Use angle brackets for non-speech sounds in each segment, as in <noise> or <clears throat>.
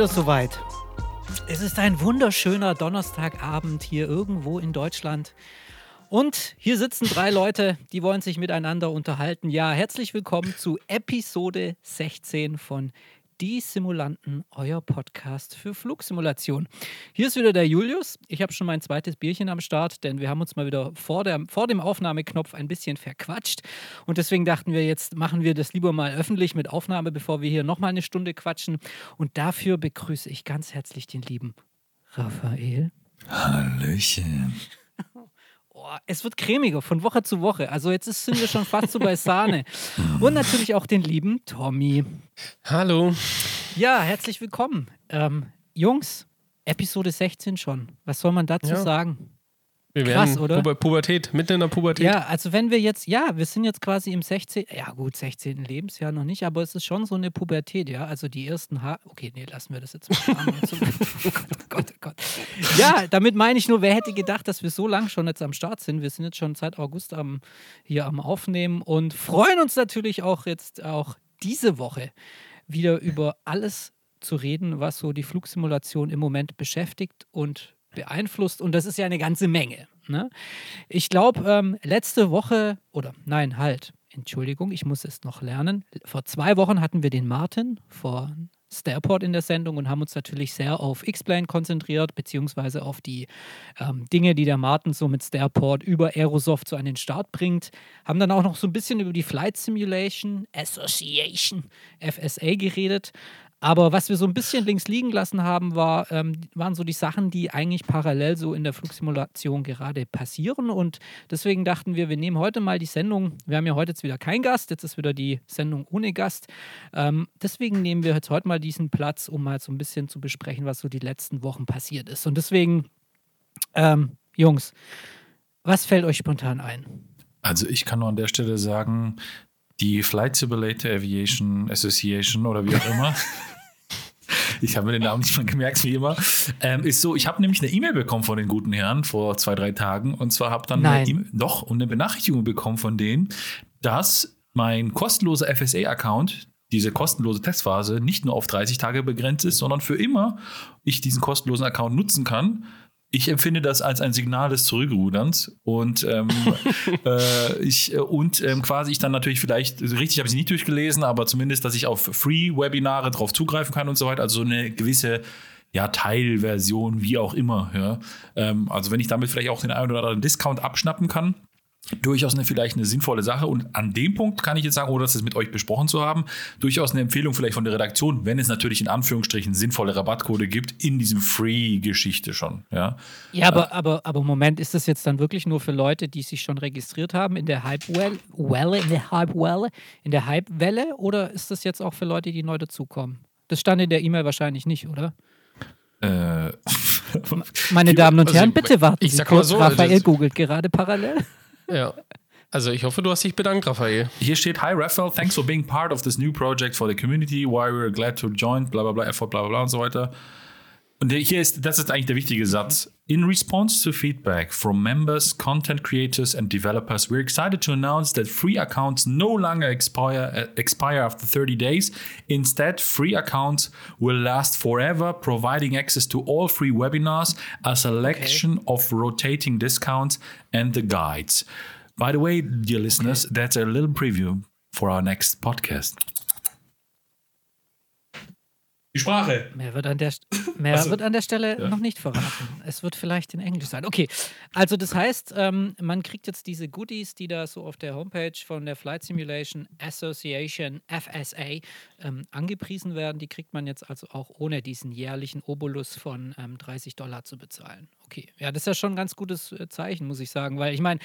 wieder soweit. Es ist ein wunderschöner Donnerstagabend hier irgendwo in Deutschland. Und hier sitzen drei <laughs> Leute, die wollen sich miteinander unterhalten. Ja, herzlich willkommen zu Episode 16 von die Simulanten, euer Podcast für Flugsimulation. Hier ist wieder der Julius. Ich habe schon mein zweites Bierchen am Start, denn wir haben uns mal wieder vor, der, vor dem Aufnahmeknopf ein bisschen verquatscht. Und deswegen dachten wir, jetzt machen wir das lieber mal öffentlich mit Aufnahme, bevor wir hier nochmal eine Stunde quatschen. Und dafür begrüße ich ganz herzlich den lieben Raphael. Hallöchen. <laughs> Oh, es wird cremiger von Woche zu Woche. Also jetzt ist, sind wir schon fast so bei Sahne. <laughs> Und natürlich auch den lieben Tommy. Hallo. Ja, herzlich willkommen. Ähm, Jungs, Episode 16 schon. Was soll man dazu Ja. sagen? Wir Krass, werden oder? Puber Pubertät, mitten in der Pubertät. Ja, also wenn wir jetzt, ja, wir sind jetzt quasi im 16., ja gut, 16. Lebensjahr noch nicht, aber es ist schon so eine Pubertät, ja. Also die ersten Haar, okay, nee, lassen wir das jetzt mal. <laughs> oh Gott, oh Gott, oh Gott. Ja, damit meine ich nur, wer hätte gedacht, dass wir so lang schon jetzt am Start sind. Wir sind jetzt schon seit August am, hier am Aufnehmen und freuen uns natürlich auch jetzt auch diese Woche wieder über alles zu reden, was so die Flugsimulation im Moment beschäftigt und beeinflusst. Und das ist ja eine ganze Menge. Ne? Ich glaube, ähm, letzte Woche, oder nein, halt, Entschuldigung, ich muss es noch lernen. Vor zwei Wochen hatten wir den Martin von Starport in der Sendung und haben uns natürlich sehr auf X-Plane konzentriert, beziehungsweise auf die ähm, Dinge, die der Martin so mit Starport über Aerosoft so an den Start bringt. Haben dann auch noch so ein bisschen über die Flight Simulation Association, FSA, geredet. Aber was wir so ein bisschen links liegen lassen haben, war, ähm, waren so die Sachen, die eigentlich parallel so in der Flugsimulation gerade passieren. Und deswegen dachten wir, wir nehmen heute mal die Sendung. Wir haben ja heute jetzt wieder keinen Gast, jetzt ist wieder die Sendung ohne Gast. Ähm, deswegen nehmen wir jetzt heute mal diesen Platz, um mal so ein bisschen zu besprechen, was so die letzten Wochen passiert ist. Und deswegen, ähm, Jungs, was fällt euch spontan ein? Also ich kann nur an der Stelle sagen, die Flight Simulator Aviation Association oder wie auch immer. <laughs> Ich habe mir den Namen nicht mal gemerkt, wie immer. Ähm, ist so, ich habe nämlich eine E-Mail bekommen von den guten Herren vor zwei, drei Tagen. Und zwar habe dann Nein. eine E-Mail- doch und eine Benachrichtigung bekommen von denen, dass mein kostenloser FSA-Account, diese kostenlose Testphase, nicht nur auf 30 Tage begrenzt ist, sondern für immer ich diesen kostenlosen Account nutzen kann. Ich empfinde das als ein Signal des Zurückruderns und ähm, <laughs> äh, ich äh, und ähm, quasi ich dann natürlich vielleicht also richtig habe ich es nicht durchgelesen, aber zumindest, dass ich auf Free-Webinare drauf zugreifen kann und so weiter. Also so eine gewisse ja, Teilversion, wie auch immer. Ja. Ähm, also wenn ich damit vielleicht auch den einen oder anderen Discount abschnappen kann, durchaus eine vielleicht eine sinnvolle Sache. Und an dem Punkt kann ich jetzt sagen, ohne das mit euch besprochen zu haben, durchaus eine Empfehlung vielleicht von der Redaktion, wenn es natürlich in Anführungsstrichen sinnvolle Rabattcode gibt, in diesem Free-Geschichte schon. Ja. Ja, aber, aber, aber Moment, ist das jetzt dann wirklich nur für Leute, die sich schon registriert haben in der Hype-Welle, Welle, in der Hype-Welle, in der Hype-Welle oder ist das jetzt auch für Leute, die neu dazukommen? Das stand in der E-Mail wahrscheinlich nicht, oder? Äh, <laughs> Meine Damen und Also, Herren, bitte warten ich Sie kurz. so, Raphael googelt gerade parallel. Ja. Also ich hoffe, du hast dich bedankt, Raphael. Hier steht, Hi Raphael, thanks for being part of this new project for the community, why we're glad to join, bla bla bla, effort, bla bla bla und so weiter. Und hier ist, das ist eigentlich der wichtige Satz. In response to feedback from members, content creators and developers, we're excited to announce that free accounts no longer expire, uh, expire after 30 days. Instead, free accounts will last forever, providing access to all free webinars, a selection of rotating discounts and the guides. By the way, dear listeners, that's a little preview for our next podcast. Sprache. Mehr wird an der, <laughs> mehr Also, wird an der Stelle ja. noch nicht verraten. Es wird vielleicht in Englisch sein. Okay, also das heißt, ähm, man kriegt jetzt diese Goodies, die da so auf der Homepage von der Flight Simulation Association, FSA, ähm, angepriesen werden. Die kriegt man jetzt also auch ohne diesen jährlichen Obolus von ähm, 30 Dollar zu bezahlen. Okay, ja, das ist ja schon ein ganz gutes äh, Zeichen, muss ich sagen, weil ich meine,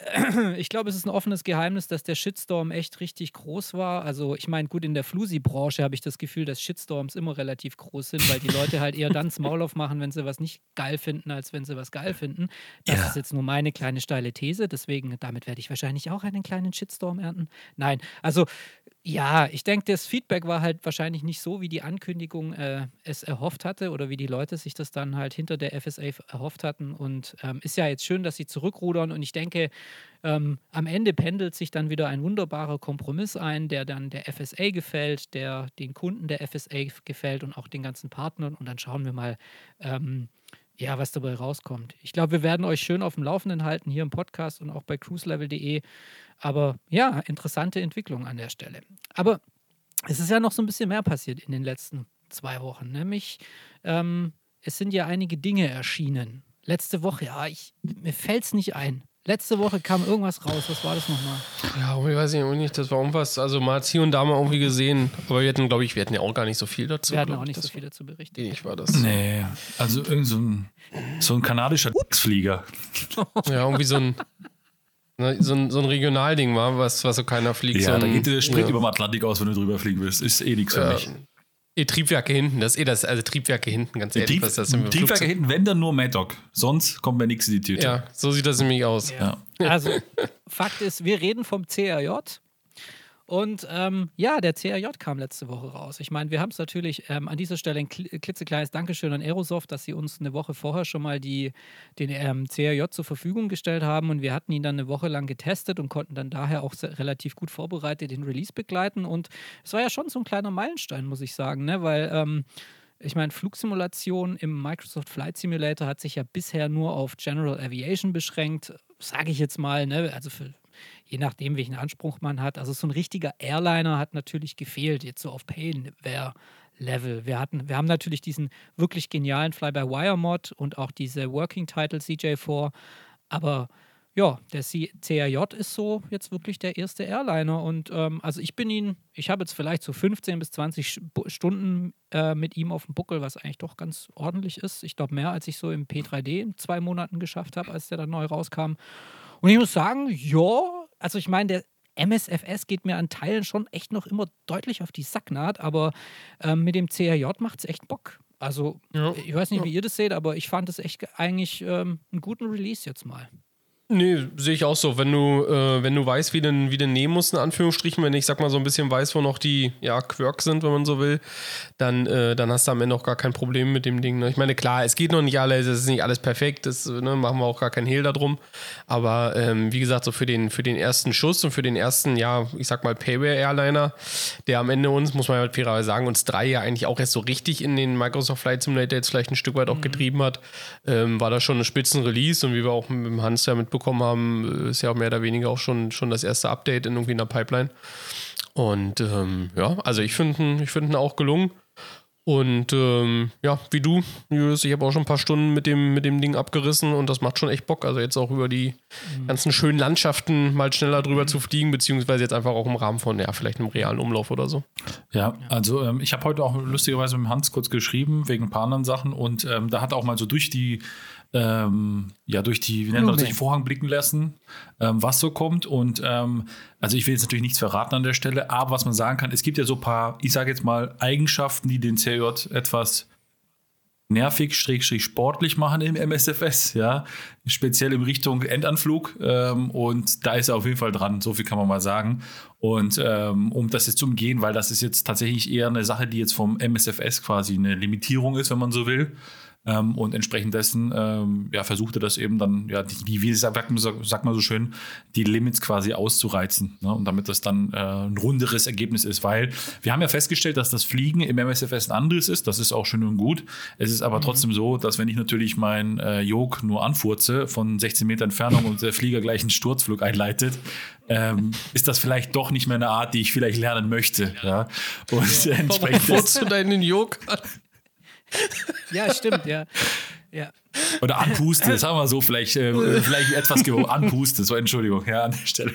<clears throat> ich glaube, es ist ein offenes Geheimnis, dass der Shitstorm echt richtig groß war. Also, ich meine, gut, in der Flusi-Branche habe ich das Gefühl, dass Shitstorms immer relativ groß sind, weil die Leute halt eher dann das Maul aufmachen, wenn sie was nicht geil finden, als wenn sie was geil finden. Das Ja. ist jetzt nur meine kleine steile These, deswegen, damit werde ich wahrscheinlich auch einen kleinen Shitstorm ernten. Nein, also, ja, ich denke, das Feedback war halt wahrscheinlich nicht so, wie die Ankündigung äh, es erhofft hatte oder wie die Leute sich das dann halt hinter der FSA erhofft hatten. Und ähm, ist ja jetzt schön, dass sie zurückrudern. Und ich denke, ähm, am Ende pendelt sich dann wieder ein wunderbarer Kompromiss ein, der dann der FSA gefällt, der den Kunden der FSA gefällt und auch den ganzen Partnern. Und dann schauen wir mal, ähm, ja, was dabei rauskommt. Ich glaube, wir werden euch schön auf dem Laufenden halten hier im Podcast und auch bei cruiselevel.de. Aber ja, interessante Entwicklung an der Stelle. Aber es ist ja noch so ein bisschen mehr passiert in den letzten zwei Wochen. Nämlich, ähm, es sind ja einige Dinge erschienen. Letzte Woche, ja, ich, mir fällt es nicht ein. Letzte Woche kam irgendwas raus. Was war das nochmal? Ja, ich weiß nicht, das war irgendwas. Also man hat hier und da mal irgendwie gesehen. Aber wir hatten, glaube ich, wir hatten ja auch gar nicht so viel dazu. Wir hatten auch ich. nicht so viel dazu berichtet. Wenig war das. Nee, also irgend so ein, so ein kanadischer Flieger. Ja, irgendwie so ein, ne, so ein, so ein Regionalding war, was, was so keiner fliegt. so Ja, da ein, geht der Sprit ja. über dem Atlantik aus, wenn du drüber fliegen willst. Ist eh nichts für Ja. mich. Eh, Triebwerke hinten, das ist eh das, also Triebwerke hinten, ganz Die ehrlich. Trieb, was das ein Triebwerke Flugzeug? hinten, wenn dann nur Maddock. Sonst kommt mir nichts in die Tüte. Ja, so sieht das nämlich aus. Ja. Also, <laughs> Fakt ist, wir reden vom CRJ. Und ähm, ja, der CRJ kam letzte Woche raus. Ich meine, wir haben es natürlich ähm, an dieser Stelle ein kli- klitzekleines Dankeschön an Aerosoft, dass sie uns eine Woche vorher schon mal die, den ähm, CRJ zur Verfügung gestellt haben. Und wir hatten ihn dann eine Woche lang getestet und konnten dann daher auch relativ gut vorbereitet den Release begleiten. Und es war ja schon so ein kleiner Meilenstein, muss ich sagen, ne? weil. Ähm, ich meine, Flugsimulation im Microsoft Flight Simulator hat sich ja bisher nur auf General Aviation beschränkt, sage ich jetzt mal, ne? also für, je nachdem, welchen Anspruch man hat. Also so ein richtiger Airliner hat natürlich gefehlt, jetzt so auf Payware-Level. Wir, hatten, wir haben natürlich diesen wirklich genialen Fly-by-Wire-Mod und auch diese Working Title CJ4, aber ja, der CRJ ist so jetzt wirklich der erste Airliner. Und ähm, also ich bin ihn, ich habe jetzt vielleicht so 15 bis 20 Sch- Bu- Stunden äh, mit ihm auf dem Buckel, was eigentlich doch ganz ordentlich ist. Ich glaube, mehr als ich so im P3D in zwei Monaten geschafft habe, als der dann neu rauskam. Und ich muss sagen, ja, also ich meine, der MSFS geht mir an Teilen schon echt noch immer deutlich auf die Sacknaht, aber ähm, mit dem CRJ macht es echt Bock. Also, Ja. ich weiß nicht, wie ihr das seht, aber ich fand es echt eigentlich ähm, einen guten Release jetzt mal. Nee, sehe ich auch so. Wenn du, äh, wenn du weißt, wie du wie du nehmen musst, in Anführungsstrichen, wenn ich sag mal so ein bisschen weiß, wo noch die ja, Quirks sind, wenn man so will, dann, äh, dann hast du am Ende auch gar kein Problem mit dem Ding. Ne? Ich meine, klar, es geht noch nicht alles, es ist nicht alles perfekt, das ne, machen wir auch gar keinen Hehl darum. Aber ähm, wie gesagt, so für den, für den ersten Schuss und für den ersten, ja, ich sag mal, Payware-Airliner, der am Ende uns, muss man ja halt fairerweise sagen, uns drei ja eigentlich auch erst so richtig in den Microsoft Flight Simulator jetzt vielleicht ein Stück weit auch getrieben hat, ähm, war das schon ein Spitzen-Release und wie wir auch mit dem Hans ja mitbekommen haben, äh, ist ja auch mehr oder weniger auch schon, schon das erste Update in irgendwie einer Pipeline. Und ähm, ja, also ich finde ihn ich find auch gelungen. Und ähm, ja, wie du, Julius, ich habe auch schon ein paar Stunden mit dem, mit dem Ding abgerissen und das macht schon echt Bock. Also jetzt auch über die ganzen schönen Landschaften mal schneller drüber zu fliegen, beziehungsweise jetzt einfach auch im Rahmen von, ja, vielleicht einem realen Umlauf oder so. Ja, also ähm, ich habe heute auch lustigerweise mit Hans kurz geschrieben, wegen ein paar anderen Sachen und ähm, da hat er auch mal so durch die, ähm, ja, durch die, wie nennt man das, durch den Vorhang blicken lassen, ähm, was so kommt. Und ähm, also ich will jetzt natürlich nichts verraten an der Stelle, aber was man sagen kann, es gibt ja so ein paar, ich sage jetzt mal, Eigenschaften, die den CJ etwas nervig, schrägstrich sportlich machen im MSFS, ja, speziell in Richtung Endanflug ähm, und da ist er auf jeden Fall dran, so viel kann man mal sagen. Und ähm, um das jetzt zu umgehen, weil das ist jetzt tatsächlich eher eine Sache, die jetzt vom MSFS quasi eine Limitierung ist, wenn man so will ähm, und entsprechend dessen ähm, ja, versucht er das eben dann, ja, die, wie sagt man, so- sagt man so schön, die Limits quasi auszureizen. Ne? Und damit das dann äh, ein runderes Ergebnis ist. Weil wir haben ja festgestellt, dass das Fliegen im MSFS ein anderes ist. Das ist auch schön und gut. Es ist aber trotzdem so, dass wenn ich natürlich mein äh, Jog nur anfurze von 16 Meter Entfernung und der Flieger gleich einen Sturzflug einleitet, ähm, ist das vielleicht doch nicht mehr eine Art, die ich vielleicht lernen möchte. Ja? Und Warum entsprechend furzt du deinen Jog an? Ja, stimmt, ja. Ja. Oder anpuste, sagen wir so, vielleicht, äh, vielleicht etwas <laughs> ge- anpuste, so Entschuldigung, ja, an der Stelle.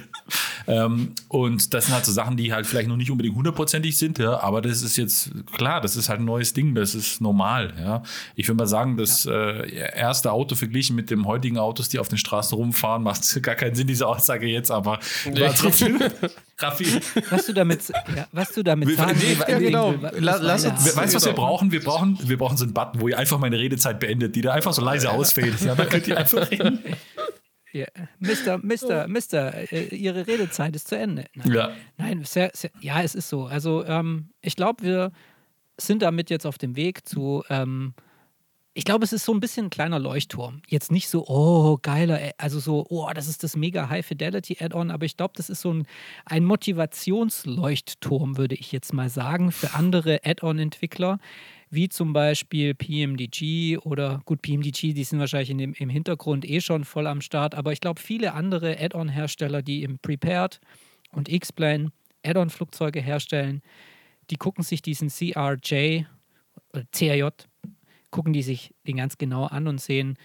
Ähm, und das sind halt so Sachen, die halt vielleicht noch nicht unbedingt hundertprozentig sind, ja, aber das ist jetzt klar, das ist halt ein neues Ding, das ist normal, ja. Ich würde mal sagen, das äh, erste Auto verglichen mit dem heutigen Autos, die auf den Straßen rumfahren, macht <laughs> gar keinen Sinn, diese Aussage jetzt, aber war trotzdem, <laughs> Raffi, Was du damit, ja, was du damit Wir- sagen nee, willst, ja, genau. La- lass uns-? Weißt du, was wir brauchen? Wir brauchen, wir brauchen so einen Button, wo ihr einfach meine Redezeit beendet, die da einfach so leise ausfällt. Ja, dann könnt ihr einfach reden. <laughs> Ja. Mister, <laughs> Mister, Mister, äh, Ihre Redezeit ist zu Ende. Nein, Ja. Nein sehr, sehr, ja, es ist so. Also ähm, ich glaube, wir sind damit jetzt auf dem Weg zu ähm, ich glaube, es ist so ein bisschen ein kleiner Leuchtturm. Jetzt nicht so, oh, geiler, äh, also so, oh, das ist das mega High-Fidelity-Add-on, aber ich glaube, das ist so ein, ein Motivationsleuchtturm, würde ich jetzt mal sagen, für andere Add-on-Entwickler, wie zum Beispiel PMDG oder gut, PMDG, die sind wahrscheinlich in dem, im Hintergrund eh schon voll am Start, aber ich glaube, viele andere Add-on-Hersteller, die im Prepared und X-Plane Add-on-Flugzeuge herstellen, die gucken sich diesen CRJ CRJ gucken die sich den ganz genau an und sehen,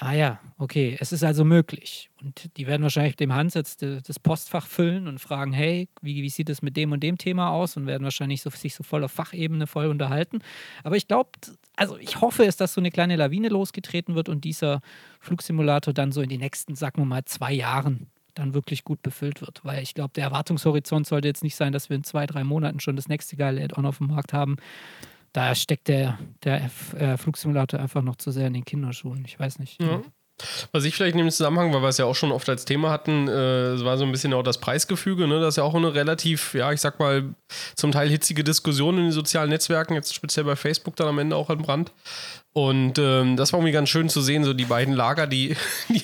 ah ja, okay, es ist also möglich. Und die werden wahrscheinlich dem Hans jetzt das Postfach füllen und fragen, hey, wie, wie sieht es mit dem und dem Thema aus? Und werden wahrscheinlich so, sich so voll auf Fachebene voll unterhalten. Aber ich glaube, also ich hoffe es, dass so eine kleine Lawine losgetreten wird und dieser Flugsimulator dann so in den nächsten, sagen wir mal, zwei Jahren dann wirklich gut befüllt wird. Weil ich glaube, der Erwartungshorizont sollte jetzt nicht sein, dass wir in zwei, drei Monaten schon das nächste geile Add-on auf dem Markt haben, da steckt der, der äh, Flugsimulator einfach noch zu sehr in den Kinderschuhen. Ich weiß nicht. Ja. Was ich vielleicht in dem Zusammenhang, weil wir es ja auch schon oft als Thema hatten, äh, war so ein bisschen auch das Preisgefüge. Ne? Das ist ja auch eine relativ, ja, ich sag mal, zum Teil hitzige Diskussion in den sozialen Netzwerken, jetzt speziell bei Facebook dann am Ende auch entbrannt. Und ähm, das war irgendwie ganz schön zu sehen, so die beiden Lager, die, <laughs>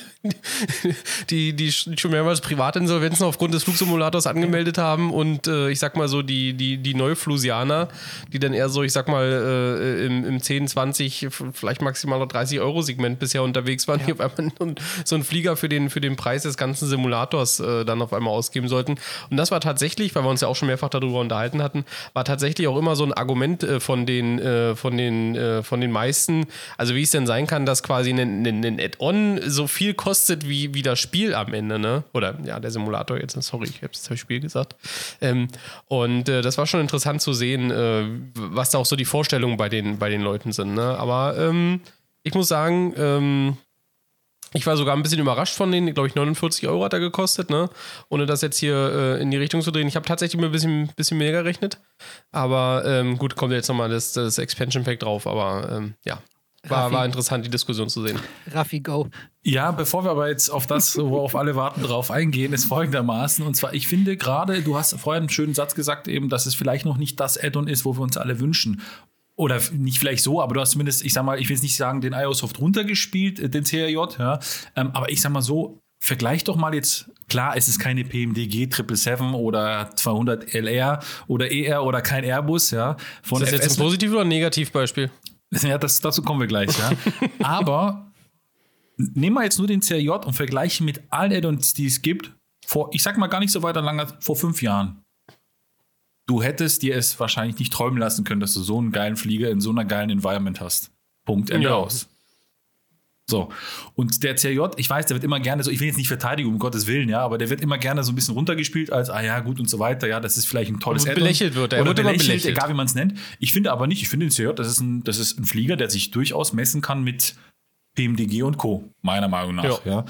die, die, die schon mehrmals Privatinsolvenzen aufgrund des Flugsimulators angemeldet haben und äh, ich sag mal so die, die, die Neuflusianer, die dann eher so, ich sag mal, äh, im, im 10, 20, vielleicht maximal noch 30 Euro Segment bisher unterwegs waren, ja. die auf einmal so einen Flieger für den, für den Preis des ganzen Simulators äh, dann auf einmal ausgeben sollten. Und das war tatsächlich, weil wir uns ja auch schon mehrfach darüber unterhalten hatten, war tatsächlich auch immer so ein Argument äh, von den, äh, von den, äh, von den meisten, wissen, also wie es denn sein kann, dass quasi ein, ein, Add-on so viel kostet wie, wie das Spiel am Ende, ne? Oder ja, der Simulator jetzt, sorry, ich habe das Spiel gesagt. Ähm, und äh, das war schon interessant zu sehen, äh, was da auch so die Vorstellungen bei den, bei den Leuten sind. Ne? Aber ähm, ich muss sagen, ähm, ich war sogar ein bisschen überrascht von denen. Glaube ich, 49 Euro hat er gekostet, ne? Ohne das jetzt hier äh, in die Richtung zu drehen. Ich habe tatsächlich mir ein bisschen, bisschen mehr gerechnet. Aber ähm, gut, kommt jetzt nochmal das, das Expansion Pack drauf. Aber ähm, ja, war, war interessant, die Diskussion zu sehen. Raffi, go. Ja, bevor wir aber jetzt auf das, worauf alle warten, drauf eingehen, ist folgendermaßen. Und zwar, ich finde gerade, du hast vorher einen schönen Satz gesagt, eben, dass es vielleicht noch nicht das Add-on ist, wo wir uns alle wünschen oder nicht vielleicht so, aber du hast zumindest, ich sag mal, ich will jetzt nicht sagen, den IOSoft runtergespielt, äh, den CRJ, ja, ähm, aber ich sag mal so, vergleich doch mal jetzt, klar, es ist keine PMDG 777 oder 200 LR oder ER oder kein Airbus, ja. Von ist das jetzt ein Positiv- oder ein Negativbeispiel? Ja, das, dazu kommen wir gleich, ja. <laughs> aber nehmen wir jetzt nur den CRJ und vergleichen mit allen Add-ons, die es gibt, vor, ich sag mal gar nicht so weiter lange, vor fünf Jahren du hättest dir es wahrscheinlich nicht träumen lassen können, dass du so einen geilen Flieger in so einer geilen Environment hast. Punkt. Ende ja. aus. So. Und der CJ, ich weiß, der wird immer gerne so, ich will jetzt nicht verteidigen, um Gottes Willen, ja, aber der wird immer gerne so ein bisschen runtergespielt als, ah ja, gut und so weiter, ja, das ist vielleicht ein tolles Add-on. belächelt wird, er Oder wird belächelt, belächelt, egal wie man es nennt. Ich finde aber nicht, ich finde den CJ, das ist, ein, das ist ein Flieger, der sich durchaus messen kann mit PMDG und Co., meiner Meinung nach. Ja. ja.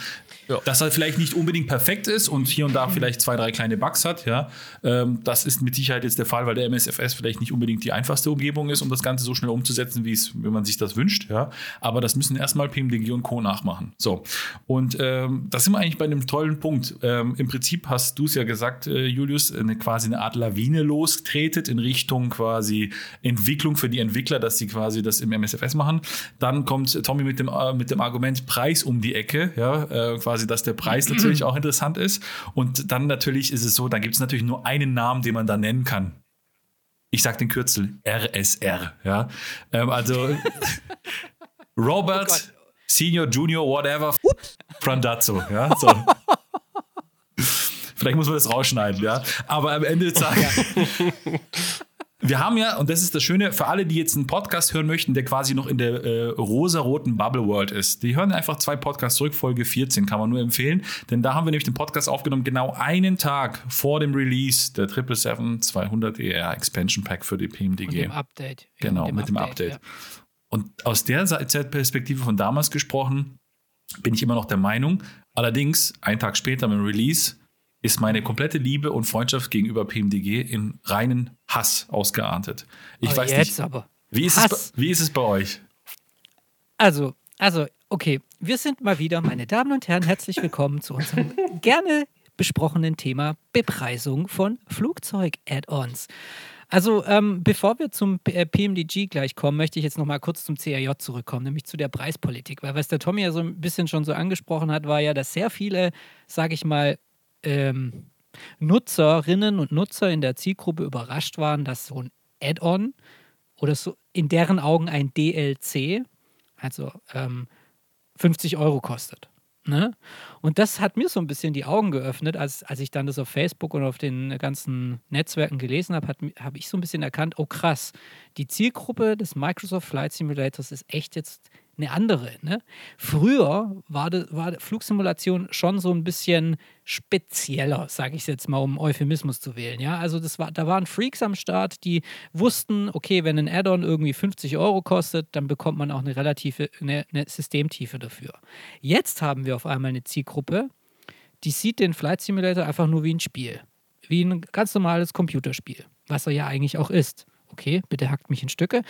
Ja. Dass er vielleicht nicht unbedingt perfekt ist und hier und da vielleicht zwei, drei kleine Bugs hat, ja. Ähm, das ist mit Sicherheit jetzt der Fall, weil der MSFS vielleicht nicht unbedingt die einfachste Umgebung ist, um das Ganze so schnell umzusetzen, wie es, wenn man sich das wünscht, ja. Aber das müssen erstmal PMDG und Co. nachmachen. So. Und ähm, da sind wir eigentlich bei einem tollen Punkt. Ähm, Im Prinzip hast du es ja gesagt, äh, Julius, eine, quasi eine Art Lawine lostretet in Richtung quasi Entwicklung für die Entwickler, dass sie quasi das im MSFS machen. Dann kommt Tommy mit dem, äh, mit dem Argument Preis um die Ecke, ja, äh, quasi quasi, dass der Preis natürlich auch interessant ist. Und dann natürlich ist es so, dann gibt es natürlich nur einen Namen, den man da nennen kann. Ich sage den Kürzel RSR. Ja, ähm, also <laughs> Robert oh Senior, Junior, whatever, Frandazzo. Ja, so. <laughs> Vielleicht muss man das rausschneiden, ja. Aber am Ende <laughs> des Tages wir haben ja, und das ist das Schöne, für alle, die jetzt einen Podcast hören möchten, der quasi noch in der äh, rosa-roten Bubble World ist, die hören einfach zwei Podcasts zurück, Folge 14, kann man nur empfehlen, denn da haben wir nämlich den Podcast aufgenommen, genau einen Tag vor dem Release der 777-200 ER Expansion Pack für die PMDG. Mit dem Update. Genau, mit dem, mit dem Update. Ja. Und aus der Zeitperspektive von damals gesprochen, bin ich immer noch der Meinung, allerdings, einen Tag später mit dem Release, ist meine komplette Liebe und Freundschaft gegenüber PMDG in reinen Hass ausgeartet. Ich oh, weiß jetzt nicht. aber. Wie ist, es, wie ist es bei euch? Also, also, okay, wir sind mal wieder, meine Damen und Herren, herzlich willkommen zu unserem <laughs> gerne besprochenen Thema Bepreisung von Flugzeug-Add-ons. Also, ähm, bevor wir zum P- äh, PMDG gleich kommen, möchte ich jetzt noch mal kurz zum CRJ zurückkommen, nämlich zu der Preispolitik. Weil was der Tommy ja so ein bisschen schon so angesprochen hat, war ja, dass sehr viele, sage ich mal, ähm, Nutzerinnen und Nutzer in der Zielgruppe überrascht waren, dass so ein Add-on oder so in deren Augen ein DLC, also ähm, 50 Euro kostet. Ne? Und das hat mir so ein bisschen die Augen geöffnet, als, als ich dann das auf Facebook und auf den ganzen Netzwerken gelesen habe, habe hab ich so ein bisschen erkannt, oh krass, die Zielgruppe des Microsoft Flight Simulators ist echt jetzt eine andere. Ne? Früher war, de, war Flugsimulation schon so ein bisschen spezieller, sage ich jetzt mal, um Euphemismus zu wählen. Ja? Also das war, da waren Freaks am Start, die wussten, okay, wenn ein Add-on irgendwie 50 Euro kostet, dann bekommt man auch eine relative, eine, eine Systemtiefe dafür. Jetzt haben wir auf einmal eine Zielgruppe, die sieht den Flight Simulator einfach nur wie ein Spiel. Wie ein ganz normales Computerspiel, was er ja eigentlich auch ist. Okay, bitte hackt mich in Stücke.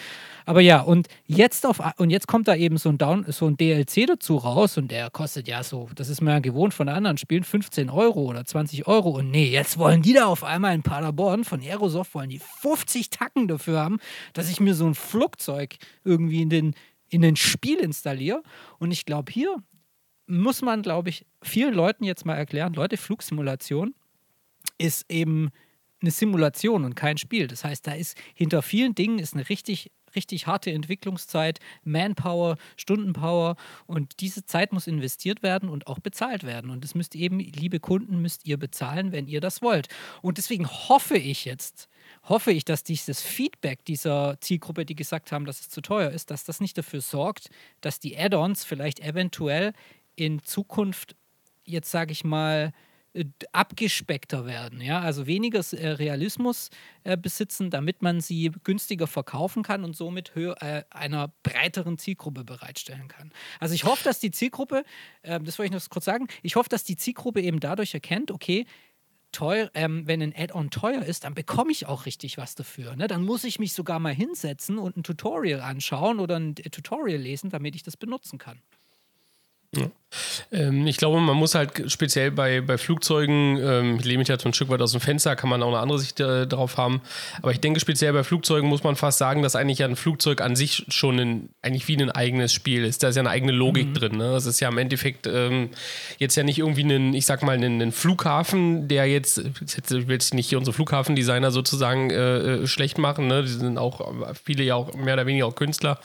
Aber ja, und jetzt auf und jetzt kommt da eben so ein Down, so ein DLC dazu raus und der kostet ja so, das ist mir ja gewohnt von anderen Spielen, 15 Euro oder 20 Euro. Und nee, jetzt wollen die da auf einmal in Paderborn von Aerosoft wollen die 50 Tacken dafür haben, dass ich mir so ein Flugzeug irgendwie in den, in den Spiel installiere. Und ich glaube, hier muss man, glaube ich, vielen Leuten jetzt mal erklären, Leute, Flugsimulation ist eben eine Simulation und kein Spiel. Das heißt, da ist hinter vielen Dingen ist eine richtig, richtig harte Entwicklungszeit, Manpower, Stundenpower und diese Zeit muss investiert werden und auch bezahlt werden. Und das müsst eben, liebe Kunden, müsst ihr bezahlen, wenn ihr das wollt. Und deswegen hoffe ich jetzt, hoffe ich, dass dieses Feedback dieser Zielgruppe, die gesagt haben, dass es zu teuer ist, dass das nicht dafür sorgt, dass die Add-ons vielleicht eventuell in Zukunft, jetzt sage ich mal, abgespeckter werden, ja, also weniger äh, Realismus äh, besitzen, damit man sie günstiger verkaufen kann und somit äh, einer breiteren Zielgruppe bereitstellen kann. Also ich hoffe, dass die Zielgruppe, äh, das wollte ich noch kurz sagen, ich hoffe, dass die Zielgruppe eben dadurch erkennt, okay, teuer, ähm, wenn ein Add-on teuer ist, dann bekomme ich auch richtig was dafür. Ne? Dann muss ich mich sogar mal hinsetzen und ein Tutorial anschauen oder ein Tutorial lesen, damit ich das benutzen kann. Ja. Ähm, ich glaube, man muss halt speziell bei, bei Flugzeugen, ähm, ich lehne mich jetzt so ein Stück weit aus dem Fenster, kann man auch eine andere Sicht äh, darauf haben. Aber ich denke, speziell bei Flugzeugen muss man fast sagen, dass eigentlich ein Flugzeug an sich schon ein, eigentlich wie ein eigenes Spiel ist. Da ist ja eine eigene Logik mhm. drin. Ne? Das ist ja im Endeffekt ähm, jetzt ja nicht irgendwie ein, ich sag mal, ein, ein Flughafen, der jetzt, jetzt will jetzt nicht unsere Flughafendesigner sozusagen äh, äh, schlecht machen. Ne? Die sind auch viele ja auch mehr oder weniger auch Künstler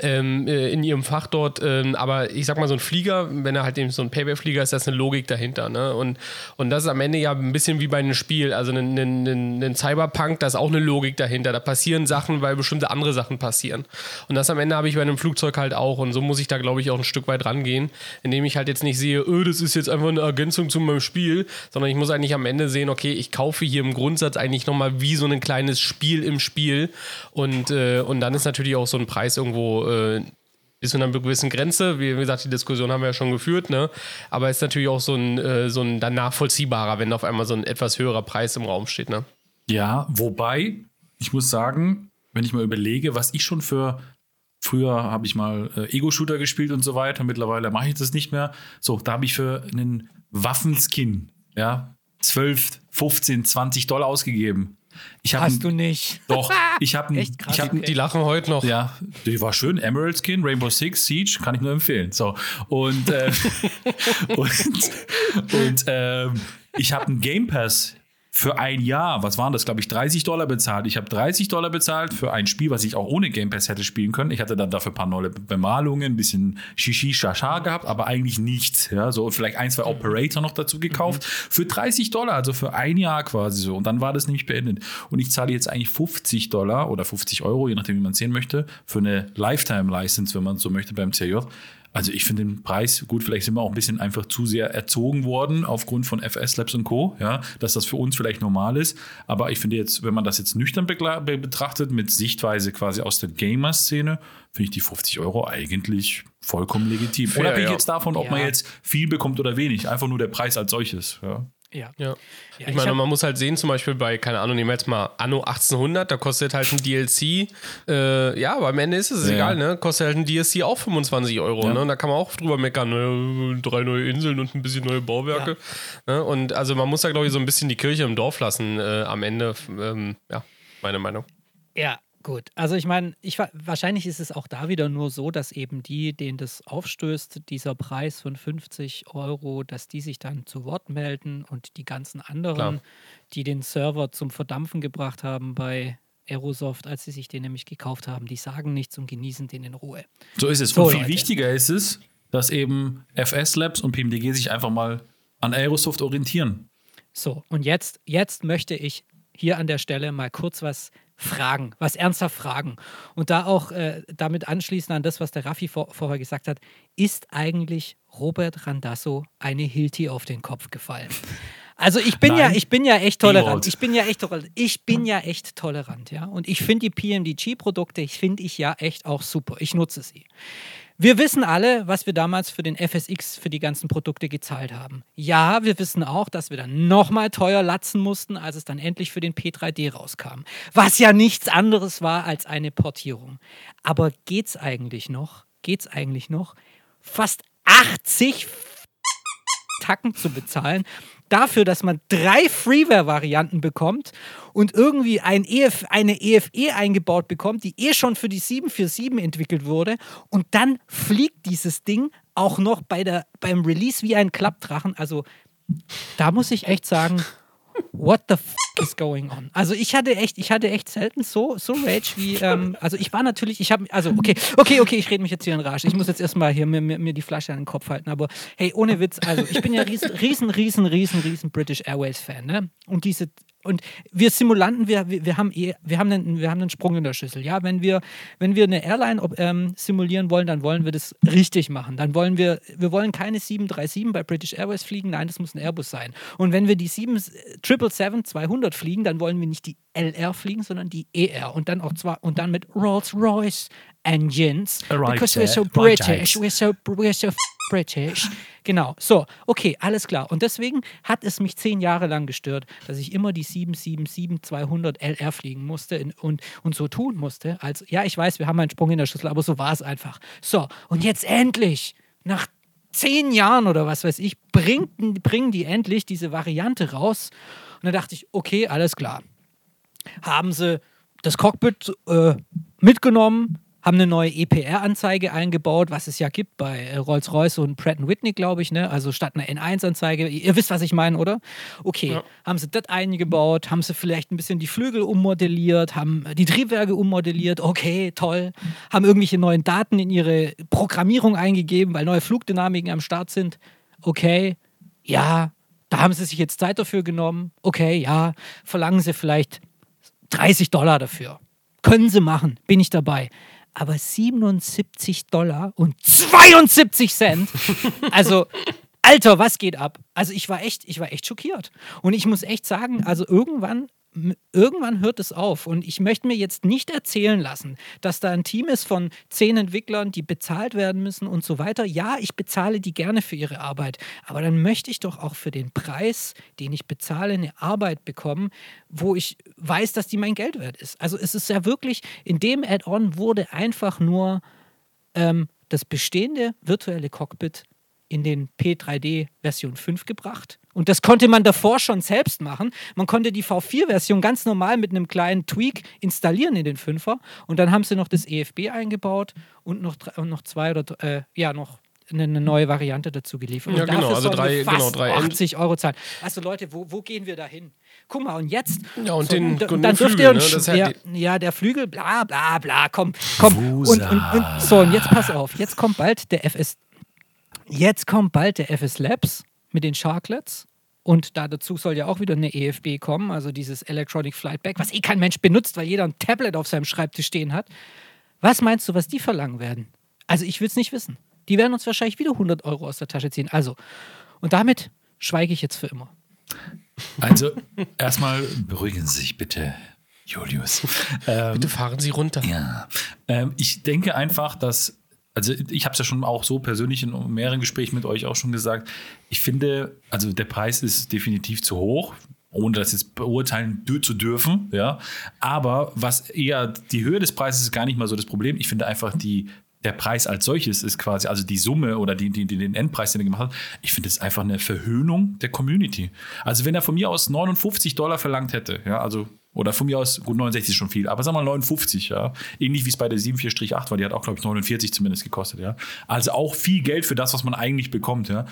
ähm, äh, in ihrem Fach dort. Ähm, aber ich sag mal, so ein Flieger, wenn er halt eben so ein Payback-Flieger ist, da ist eine Logik dahinter. Ne? Und, und das ist am Ende ja ein bisschen wie bei einem Spiel. Also ein, Cyberpunk, da ist auch eine Logik dahinter. Da passieren Sachen, weil bestimmte andere Sachen passieren. Und das am Ende habe ich bei einem Flugzeug halt auch. Und so muss ich da, glaube ich, auch ein Stück weit rangehen, indem ich halt jetzt nicht sehe, öh, das ist jetzt einfach eine Ergänzung zu meinem Spiel, sondern ich muss eigentlich am Ende sehen, okay, ich kaufe hier im Grundsatz eigentlich nochmal wie so ein kleines Spiel im Spiel. Und, äh, und dann ist natürlich auch so ein Preis irgendwo äh, bis zu einer gewissen Grenze. Wie gesagt, die Diskussion haben wir ja schon geführt, ne? Aber ist natürlich auch so ein, äh, so ein dann nachvollziehbarer, wenn auf einmal so ein etwas höherer Preis im Raum steht, ne? Ja, wobei, ich muss sagen, wenn ich mal überlege, was ich schon für Früher habe ich mal äh, Ego-Shooter gespielt und so weiter. Mittlerweile mache ich das nicht mehr. So, da habe ich für einen Waffenskin, ja, 12, 15, 20 Dollar ausgegeben. Ich Hast ein, du nicht? Doch, <laughs> ich habe Echt krass, ich hab, okay. Die lachen heute noch. ja, die war schön. Emerald Skin, Rainbow Six, Siege, kann ich nur empfehlen. So und äh, <laughs> und, und ähm, ich habe einen Game Pass für ein Jahr, was waren das, glaube ich, 30 Dollar bezahlt. Ich habe 30 Dollar bezahlt für ein Spiel, was ich auch ohne Game Pass hätte spielen können. Ich hatte dann dafür ein paar neue Bemalungen, ein bisschen Shishi, Shasha gehabt, aber eigentlich nichts. Ja, so vielleicht ein, zwei Operator noch dazu gekauft. Für 30 Dollar, also für ein Jahr quasi so. Und dann war das nämlich beendet. Und ich zahle jetzt eigentlich 50 Dollar oder 50 Euro, je nachdem, wie man es sehen möchte, für eine Lifetime-License, wenn man so möchte, beim CJ. Also ich finde den Preis gut, vielleicht sind wir auch ein bisschen einfach zu sehr erzogen worden aufgrund von FS Labs und Co., ja, dass das für uns vielleicht normal ist. Aber ich finde jetzt, wenn man das jetzt nüchtern betrachtet, mit Sichtweise quasi aus der Gamer-Szene, finde ich die 50 Euro eigentlich vollkommen legitim. Unabhängig ja. jetzt davon, ob Ja. man jetzt viel bekommt oder wenig. Einfach nur der Preis als solches. Ja. Ja. Ja. Ja, ich ich meine, man muss halt sehen, zum Beispiel bei, keine Ahnung, nehmen wir jetzt mal Anno 1800, da kostet halt ein DLC, äh, ja, aber am Ende ist es Ja. egal, ne? Kostet halt ein DLC auch 25 Euro, Ja. ne? Und da kann man auch drüber meckern, ne? drei neue Inseln und ein bisschen neue Bauwerke. Ne? Und also man muss da, glaube ich, so ein bisschen die Kirche im Dorf lassen äh, am Ende. Ähm, ja. Meine Meinung. Ja, gut. Also ich meine, ich, wahrscheinlich ist es auch da wieder nur so, dass eben die, denen das aufstößt, dieser Preis von 50 Euro, dass die sich dann zu Wort melden und die ganzen anderen, Klar. die den Server zum Verdampfen gebracht haben bei Aerosoft, als sie sich den nämlich gekauft haben, die sagen nichts und genießen den in Ruhe. So ist es. So, und viel Leute. wichtiger ist es, dass eben FS Labs und PMDG sich einfach mal an Aerosoft orientieren. So, und jetzt, jetzt möchte ich hier an der Stelle mal kurz was fragen, was ernsthaft fragen. Und da auch äh, damit anschließen an das, was der Raffi vor, vorher gesagt hat, ist eigentlich Robert Randasso eine Hilti auf den Kopf gefallen? Also ich bin ja, Nein. ich bin ja echt tolerant. Ich bin ja echt tolerant. Ich bin ja echt tolerant, ja. Und ich finde die PMDG-Produkte, ich finde ich ja echt auch super. Ich nutze sie. Wir wissen alle, was wir damals für den FSX für die ganzen Produkte gezahlt haben. Ja, wir wissen auch, dass wir dann nochmal teuer latzen mussten, als es dann endlich für den P3D rauskam. Was ja nichts anderes war als eine Portierung. Aber geht's eigentlich noch? Geht's eigentlich noch? Fast 80 Tacken zu bezahlen, dafür, dass man drei Freeware-Varianten bekommt und irgendwie ein EF, eine EFE eingebaut bekommt, die eh schon für die 747 entwickelt wurde. Und dann fliegt dieses Ding auch noch bei der, beim Release wie ein Klappdrachen. Also da muss ich echt sagen, what the f is going on? Also ich hatte echt, ich hatte echt selten so, so Rage wie, ähm, also ich war natürlich, ich habe, also okay, okay, okay, ich rede mich jetzt hier in Rage. Ich muss jetzt erstmal hier mir, mir, mir die Flasche an den Kopf halten, aber hey, ohne Witz, also ich bin ja riesen, riesen, riesen, riesen, riesen British Airways Fan, ne? Und diese und wir Simulanten, wir, wir, haben eh, wir, haben einen, wir haben einen Sprung in der Schüssel. Ja, wenn wir, wenn wir eine Airline ähm, simulieren wollen, dann wollen wir das richtig machen. Dann wollen wir, wir wollen keine 737 bei British Airways fliegen, nein, das muss ein Airbus sein. Und wenn wir die 7 777-200 fliegen, dann wollen wir nicht die LR fliegen, sondern die ER. Und dann auch zwar, und dann mit Rolls-Royce Engines. Right, because we're so. Right, British, guys. we're so, we're so <laughs> British. Genau, so, okay, alles klar. Und deswegen hat es mich zehn Jahre lang gestört, dass ich immer die 777-200 LR fliegen musste in, und, und so tun musste. Als, ja, ich weiß, wir haben einen Sprung in der Schüssel, aber so war es einfach. So, und jetzt endlich, nach zehn Jahren oder was weiß ich, bringen die endlich diese Variante raus. Und da dachte ich, okay, alles klar haben sie das Cockpit äh, mitgenommen, haben eine neue EPR-Anzeige eingebaut, was es ja gibt bei äh, Rolls-Royce und Pratt Whitney, glaube ich, ne? Also statt einer N1-Anzeige. Ihr wisst, was ich meine, oder? Okay, Ja. haben sie das eingebaut, haben sie vielleicht ein bisschen die Flügel ummodelliert, haben äh, die Triebwerke ummodelliert, okay, toll. Haben irgendwelche neuen Daten in ihre Programmierung eingegeben, weil neue Flugdynamiken am Start sind. Okay, ja, da haben sie sich jetzt Zeit dafür genommen. Okay, ja, verlangen sie vielleicht 30 Dollar dafür. Können sie machen, bin ich dabei. Aber 77 Dollar und 72 Cent. <laughs> Also, Alter, was geht ab? Also ich war echt, ich war echt schockiert. Und ich muss echt sagen, also irgendwann, irgendwann hört es auf. Und ich möchte mir jetzt nicht erzählen lassen, dass da ein Team ist von zehn Entwicklern, die bezahlt werden müssen und so weiter. Ja, ich bezahle die gerne für ihre Arbeit. Aber dann möchte ich doch auch für den Preis, den ich bezahle, eine Arbeit bekommen, wo ich weiß, dass die mein Geld wert ist. Also es ist ja wirklich, in dem Add-on wurde einfach nur ähm, das bestehende virtuelle Cockpit in den P3D Version 5 gebracht. Und das konnte man davor schon selbst machen. Man konnte die V4-Version ganz normal mit einem kleinen Tweak installieren in den 5er. Und dann haben sie noch das EFB eingebaut und noch, und noch zwei oder äh, ja, noch eine, neue Variante dazu geliefert. Ja, und genau, dafür also drei- genau, drei End- 80 Euro zahlen. Also Leute, wo, wo gehen wir da hin? Guck mal, und jetzt. Ja, und den- und, und dann dürft Flügel, ihr uns. ne? Ist halt ja, ja, der Flügel, bla bla bla, komm, komm. Und, und, und, so, und jetzt pass auf, jetzt kommt bald der FS. Jetzt kommt bald der FS Labs mit den Sharklets. Und da dazu soll ja auch wieder eine EFB kommen, also dieses Electronic Flight Bag, was eh kein Mensch benutzt, weil jeder ein Tablet auf seinem Schreibtisch stehen hat. Was meinst du, was die verlangen werden? Also ich will es nicht wissen. Die werden uns wahrscheinlich wieder 100 Euro aus der Tasche ziehen. Also, und damit schweige ich jetzt für immer. Also, erstmal beruhigen Sie sich bitte, Julius. Ähm, Bitte fahren Sie runter. Ja, ähm, ich denke einfach, dass, also ich habe es ja schon auch so persönlich in mehreren Gesprächen mit euch auch schon gesagt, ich finde, also der Preis ist definitiv zu hoch, ohne das jetzt beurteilen zu dürfen, ja. Aber was eher die Höhe des Preises ist gar nicht mal so das Problem. Ich finde einfach die der Preis als solches ist quasi, also die Summe oder die, die, die, den Endpreis, den er gemacht hat, ich finde es einfach eine Verhöhnung der Community. Also wenn er von mir aus 59 Dollar verlangt hätte, ja, also Oder von mir aus, gut, 69 ist schon viel, aber wir mal 59, ja. Ähnlich wie es bei der 74-8 war, die hat auch, glaube ich, 49 zumindest gekostet, ja. Also auch viel Geld für das, was man eigentlich bekommt, ja.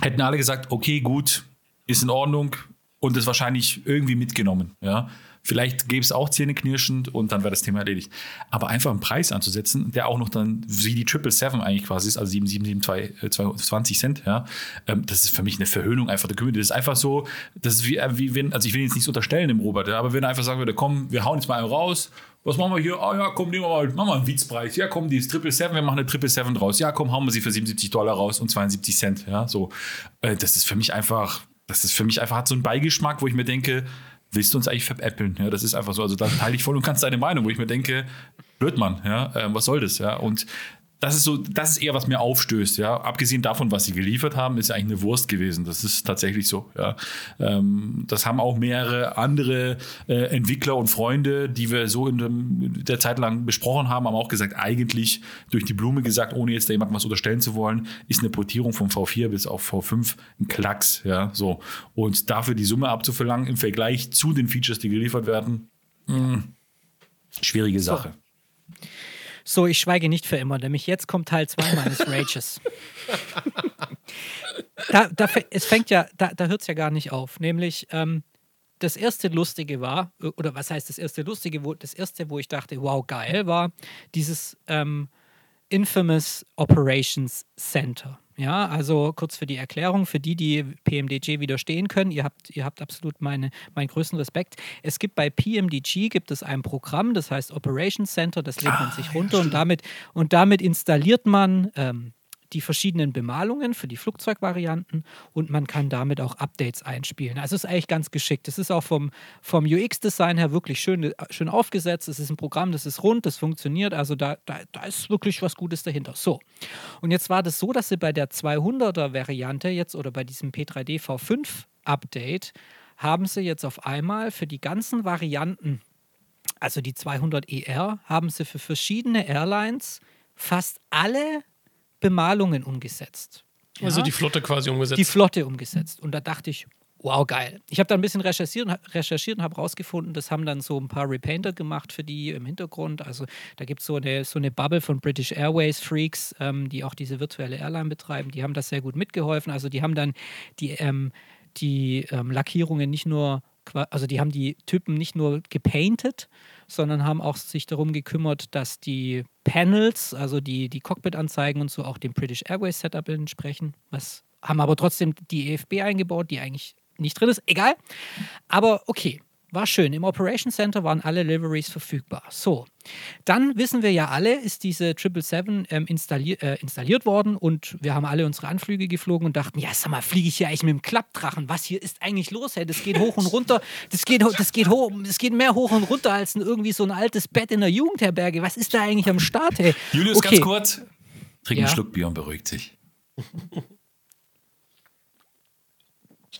Hätten alle gesagt, okay, gut, ist in Ordnung und ist wahrscheinlich irgendwie mitgenommen, ja. Vielleicht gäbe es auch zähneknirschend und dann wäre das Thema erledigt. Aber einfach einen Preis anzusetzen, der auch noch dann wie die Triple Seven eigentlich quasi ist, also 7772 Cent, ja, ähm, das ist für mich eine Verhöhnung einfach der Community. Das ist einfach so, das ist wie, äh, wie wenn, also ich will jetzt nichts unterstellen dem Robert, aber wenn er einfach sagen würde, komm, wir hauen jetzt mal einen raus, was machen wir hier? Ah ja, komm, nehmen wir mal, machen wir einen Witzpreis. Ja, komm, die ist Triple Seven, wir machen eine Triple Seven draus. Ja, komm, hauen wir sie für 77 Dollar raus und 72 Cent. Ja, so. Äh, das ist für mich einfach, das ist für mich einfach, hat so einen Beigeschmack, wo ich mir denke, willst du uns eigentlich veräppeln? Ja, das ist einfach so. Also da teile ich voll und ganz deine Meinung, wo ich mir denke, blöd Mann, ja, äh, was soll das, ja? Und das ist so, das ist eher, was mir aufstößt, ja. Abgesehen davon, was sie geliefert haben, ist ja eigentlich eine Wurst gewesen. Das ist tatsächlich so, ja. Ähm, das haben auch mehrere andere äh, Entwickler und Freunde, die wir so in dem, der Zeit lang besprochen haben, haben auch gesagt, eigentlich durch die Blume gesagt, ohne jetzt da jemandem was unterstellen zu wollen, ist eine Portierung von V4 bis auf V5 ein Klacks, ja, so. Und dafür die Summe abzuverlangen im Vergleich zu den Features, die geliefert werden, mh, schwierige Sache. So. Ich schweige nicht für immer, nämlich jetzt kommt Teil 2 meines <laughs> Rages. da, da, es fängt ja, da, da hört es ja gar nicht auf. Nämlich, ähm, das erste Lustige war, oder was heißt das erste Lustige? Wo, das erste, wo ich dachte, wow, geil, war dieses ähm, Infamous Operations Center. Ja, also kurz für die Erklärung, für die, die PMDG widerstehen können, ihr habt, ihr habt absolut meine, meinen größten Respekt. Es gibt bei PMDG gibt es ein Programm, das heißt Operations Center, das lädt man ah, sich runter und, damit, und damit installiert man ähm, die verschiedenen Bemalungen für die Flugzeugvarianten und man kann damit auch Updates einspielen. Also ist eigentlich ganz geschickt. Es ist auch vom, vom UX-Design her wirklich schön, schön aufgesetzt. Es ist ein Programm, das ist rund, das funktioniert. Also da, da, da ist wirklich was Gutes dahinter. So, und jetzt war das so, dass sie bei der 200er-Variante jetzt oder bei diesem P3D V5-Update haben sie jetzt auf einmal für die ganzen Varianten, also die 200ER, e haben sie für verschiedene Airlines fast alle Bemalungen umgesetzt. Ja? Also die Flotte quasi umgesetzt. Die Flotte umgesetzt. Und da dachte ich, wow, geil. Ich habe da ein bisschen recherchiert, recherchiert und habe rausgefunden, das haben dann so ein paar Repainter gemacht für die im Hintergrund. Also da gibt so es so eine Bubble von British Airways Freaks, ähm, die auch diese virtuelle Airline betreiben. Die haben das sehr gut mitgeholfen. Also die haben dann die, ähm, die ähm, Lackierungen nicht nur also die haben die Typen nicht nur gepainted, sondern haben auch sich darum gekümmert, dass die Panels, also die, die Cockpit-Anzeigen und so auch dem British Airways Setup entsprechen. Was haben aber trotzdem die EFB eingebaut, die eigentlich nicht drin ist. Egal. Aber okay. War schön. Im Operation Center waren alle Liveries verfügbar. So, dann wissen wir ja alle, ist diese 777 ähm, installier äh, installiert worden und wir haben alle unsere Anflüge geflogen und dachten, ja, sag mal, fliege ich hier eigentlich mit dem Klappdrachen? Was hier ist eigentlich los? Hey, das geht hoch und runter. Das geht, das geht hoch, das geht mehr hoch und runter als irgendwie so ein altes Bett in der Jugendherberge. Was ist da eigentlich am Start, hey? Julius, okay. ganz kurz. Trink ja. einen Schluck Bier und beruhigt sich. <laughs>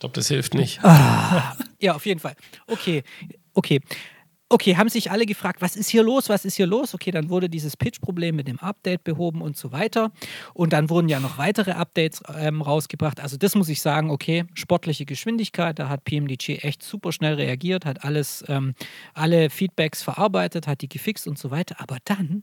glaube, das hilft nicht. Ah, ja, auf jeden Fall. Okay, okay. Okay, haben sich alle gefragt, was ist hier los, was ist hier los? Okay, dann wurde dieses Pitch-Problem mit dem Update behoben und so weiter. Und dann wurden ja noch weitere Updates ähm, rausgebracht. Also das muss ich sagen, okay, sportliche Geschwindigkeit, da hat PMDG echt super schnell reagiert, hat alles, ähm, alle Feedbacks verarbeitet, hat die gefixt und so weiter. Aber dann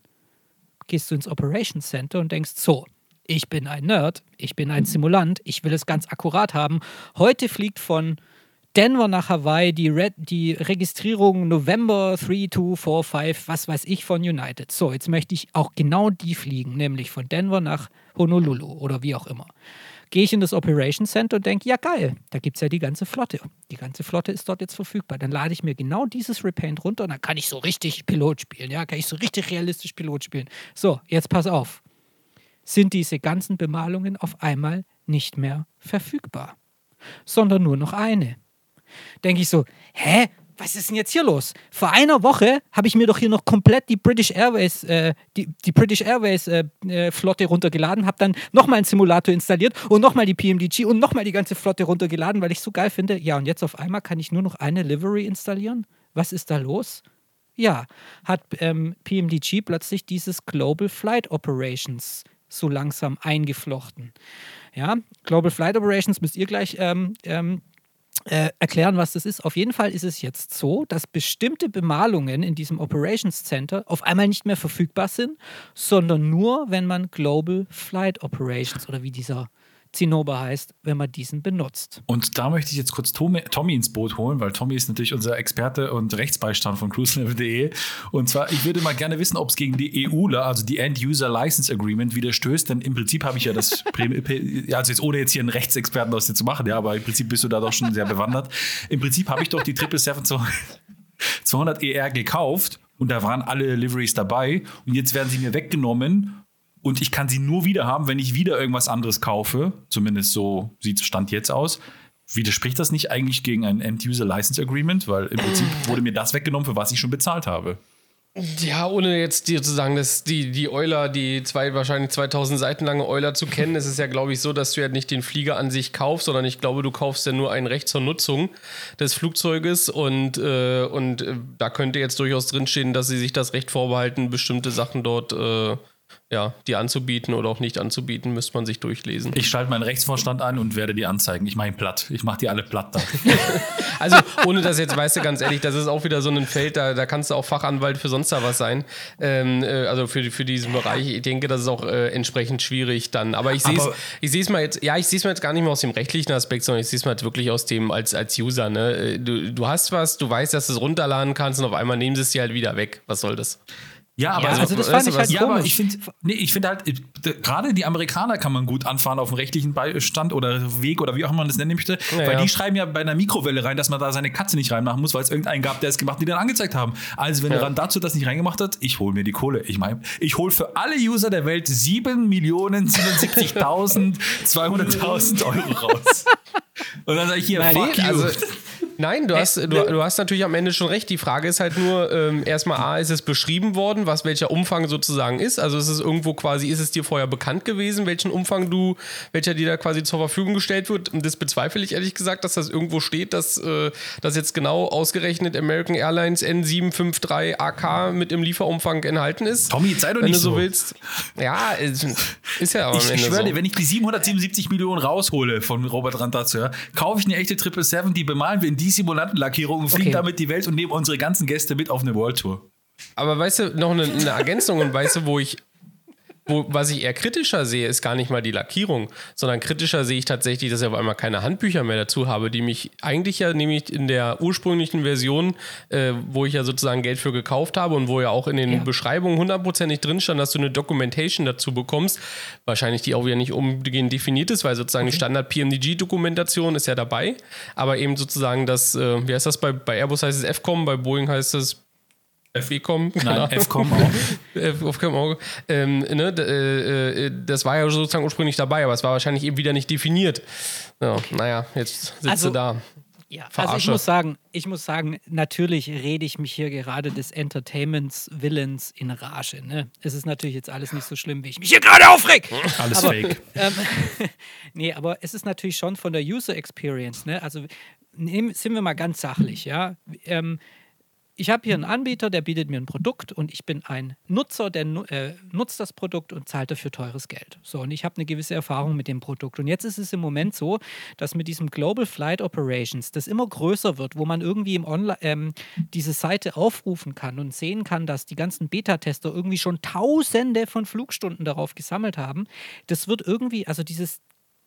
gehst du ins Operations Center und denkst, so, ich bin ein Nerd, ich bin ein Simulant, ich will es ganz akkurat haben. Heute fliegt von Denver nach Hawaii die, Red, die Registrierung November 3245, was weiß ich, von United. So, jetzt möchte ich auch genau die fliegen, nämlich von Denver nach Honolulu oder wie auch immer. Gehe ich in das Operation Center und denke, ja geil, da gibt es ja die ganze Flotte. Die ganze Flotte ist dort jetzt verfügbar. Dann lade ich mir genau dieses Repaint runter und dann kann ich so richtig Pilot spielen. Ja, kann ich so richtig realistisch Pilot spielen. So, jetzt pass auf sind diese ganzen Bemalungen auf einmal nicht mehr verfügbar, sondern nur noch eine. Denke ich so, hä? Was ist denn jetzt hier los? Vor einer Woche habe ich mir doch hier noch komplett die British Airways, äh, die, die British Airways äh, äh, Flotte runtergeladen, habe dann nochmal einen Simulator installiert und nochmal die PMDG und nochmal die ganze Flotte runtergeladen, weil ich so geil finde. Ja, und jetzt auf einmal kann ich nur noch eine Livery installieren? Was ist da los? Ja, hat ähm, PMDG plötzlich dieses Global Flight Operations so langsam eingeflochten. Ja, Global Flight Operations müsst ihr gleich ähm, ähm, äh, erklären, was das ist. Auf jeden Fall ist es jetzt so, dass bestimmte Bemalungen in diesem Operations Center auf einmal nicht mehr verfügbar sind, sondern nur, wenn man Global Flight Operations oder wie dieser Zinnober heißt, wenn man diesen benutzt. Und da möchte ich jetzt kurz Tommy, Tommy ins Boot holen, weil Tommy ist natürlich unser Experte und Rechtsbeistand von cruiselevel.de. Und zwar, ich würde mal gerne wissen, ob es gegen die EUler, also die End-User License Agreement, widerstößt, denn im Prinzip habe ich ja das, <laughs> also jetzt ohne jetzt hier einen Rechtsexperten aus dir zu machen, ja, aber im Prinzip bist du da doch schon sehr bewandert. Im Prinzip habe ich doch die 777 200 ER gekauft und da waren alle Liveries dabei und jetzt werden sie mir weggenommen und ich kann sie nur wieder haben, wenn ich wieder irgendwas anderes kaufe. Zumindest so sieht es Stand jetzt aus. Widerspricht das nicht eigentlich gegen ein End-User License Agreement? Weil im Prinzip wurde mir das weggenommen, für was ich schon bezahlt habe. Ja, ohne jetzt dir zu sagen, dass die, die Euler, die zwei, wahrscheinlich 2000 Seiten lange Euler zu kennen, ist es ja, glaube ich, so, dass du ja nicht den Flieger an sich kaufst, sondern ich glaube, du kaufst ja nur ein Recht zur Nutzung des Flugzeuges und, äh, und äh, da könnte jetzt durchaus drinstehen, dass sie sich das Recht vorbehalten, bestimmte Sachen dort äh, ja, die anzubieten oder auch nicht anzubieten, müsste man sich durchlesen. Ich schalte meinen Rechtsvorstand an und werde die anzeigen. Ich mache ihn platt. Ich mache die alle platt da. <laughs> also, ohne das jetzt, weißt du, ganz ehrlich, das ist auch wieder so ein Feld, da, da kannst du auch Fachanwalt für sonst da was sein. Ähm, äh, also für, für diesen Bereich. Ich denke, das ist auch äh, entsprechend schwierig dann. Aber ich sehe es ich seh's mal jetzt, ja, ich sehe es mal jetzt gar nicht mehr aus dem rechtlichen Aspekt, sondern ich sehe es mal jetzt wirklich aus dem als, als User. Ne? Äh, du, du hast was, du weißt, dass du es runterladen kannst und auf einmal nehmen sie es dir halt wieder weg. Was soll das? Ja, aber ja, also, also das fand ich halt ja, aber ich finde nee, ich finde halt gerade die Amerikaner kann man gut anfahren auf dem rechtlichen Beistand oder Weg oder wie auch immer man das nennen möchte, ja, weil die schreiben ja bei einer Mikrowelle rein, dass man da seine Katze nicht reinmachen muss, weil es irgendeinen gab, der es gemacht, hat, die dann angezeigt haben. Also wenn ja. Rand dazu das nicht reingemacht hat, ich hole mir die Kohle. Ich meine, ich hole für alle User der Welt 7.077.200.000 Euro raus. Und dann sage ich hier, Nein, fuck nee, you. Also, Nein, du hast, du, du, hast natürlich am Ende schon recht. Die Frage ist halt nur, ähm, erstmal A, ist es beschrieben worden, was welcher Umfang sozusagen ist? Also ist es irgendwo quasi, ist es dir vorher bekannt gewesen, welchen Umfang du, welcher dir da quasi zur Verfügung gestellt wird? Und das bezweifle ich ehrlich gesagt, dass das irgendwo steht, dass äh, das jetzt genau ausgerechnet American Airlines N753 AK mit im Lieferumfang enthalten ist. Tommy, sei doch nicht so. so willst. Ja, ist, ist ja aber Ich, ich schwöre so. dir, wenn ich die 777 Millionen raushole von Robert Randazzo, kaufe ich eine echte 777, die bemalen wir in die die Simulantenlackierung und fliegen okay. damit die Welt und nehmen unsere ganzen Gäste mit auf eine World Tour. Aber weißt du, noch eine, eine Ergänzung und weißt du, wo ich wo, was ich eher kritischer sehe, ist gar nicht mal die Lackierung, sondern kritischer sehe ich tatsächlich, dass ich auf einmal keine Handbücher mehr dazu habe, die mich eigentlich ja nämlich in der ursprünglichen Version, äh, wo ich ja sozusagen Geld für gekauft habe und wo ja auch in den ja. Beschreibungen hundertprozentig drin stand, dass du eine Documentation dazu bekommst, wahrscheinlich die auch wieder nicht umgehend definiert ist, weil sozusagen okay. die Standard-PMDG-Dokumentation ist ja dabei, aber eben sozusagen das, äh, wie heißt das, bei, bei Airbus heißt es FCOM, bei Boeing heißt es FECOM, Nein, FCOM auch. <laughs> FCOM auch. Ähm, ne, äh, äh, das war ja sozusagen ursprünglich dabei, aber es war wahrscheinlich eben wieder nicht definiert. Ja. Naja, jetzt sitzt also, du da. Ja, Verarsche. also ich muss sagen, ich muss sagen, natürlich rede ich mich hier gerade des Entertainments Willens in Rage. Ne? Es ist natürlich jetzt alles nicht so schlimm, wie ich mich hier gerade aufreg. Alles aber, fake. Ähm, <laughs> nee, aber es ist natürlich schon von der User Experience. Ne? Also nehmen, sind wir mal ganz sachlich, ja. Ähm, ich habe hier einen Anbieter, der bietet mir ein Produkt und ich bin ein Nutzer, der äh, nutzt das Produkt und zahlt dafür teures Geld. So, und ich habe eine gewisse Erfahrung mit dem Produkt. Und jetzt ist es im Moment so, dass mit diesem Global Flight Operations das immer größer wird, wo man irgendwie im Online ähm, diese Seite aufrufen kann und sehen kann, dass die ganzen Beta-Tester irgendwie schon Tausende von Flugstunden darauf gesammelt haben. Das wird irgendwie, also dieses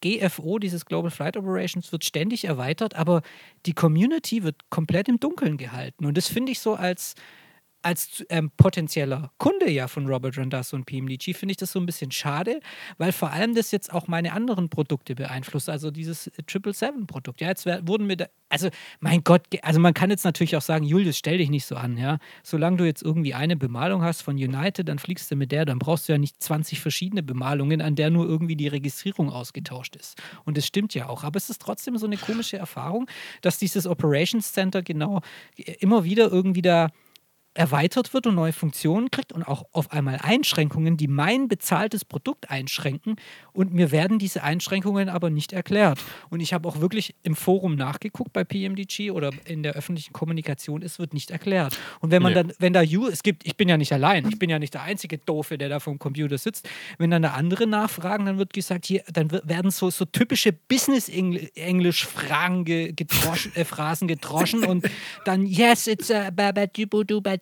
GFO, dieses Global Flight Operations, wird ständig erweitert, aber die Community wird komplett im Dunkeln gehalten. Und das finde ich so als, als ähm, potenzieller Kunde ja von Robert Randazzo und PMDG finde ich das so ein bisschen schade, weil vor allem das jetzt auch meine anderen Produkte beeinflusst, also dieses Triple Seven Produkt. Ja, jetzt wurden mir da, also mein Gott, also man kann jetzt natürlich auch sagen, Julius, stell dich nicht so an, ja. Solange du jetzt irgendwie eine Bemalung hast von United, dann fliegst du mit der, dann brauchst du ja nicht 20 verschiedene Bemalungen, an der nur irgendwie die Registrierung ausgetauscht ist. Und das stimmt ja auch. Aber es ist trotzdem so eine komische Erfahrung, dass dieses Operations Center genau immer wieder irgendwie da erweitert wird und neue Funktionen kriegt und auch auf einmal Einschränkungen, die mein bezahltes Produkt einschränken und mir werden diese Einschränkungen aber nicht erklärt. Und ich habe auch wirklich im Forum nachgeguckt bei PMDG oder in der öffentlichen Kommunikation, es wird nicht erklärt. Und wenn man Nee. dann, wenn da You, es gibt, ich bin ja nicht allein, ich bin ja nicht der einzige Doofe, der da vom Computer sitzt. Wenn dann da andere nachfragen, dann wird gesagt, hier, dann werden so, so typische Business-Englisch-Fragen ge, gedroschen, äh, Phrasen gedroschen und dann, yes, it's a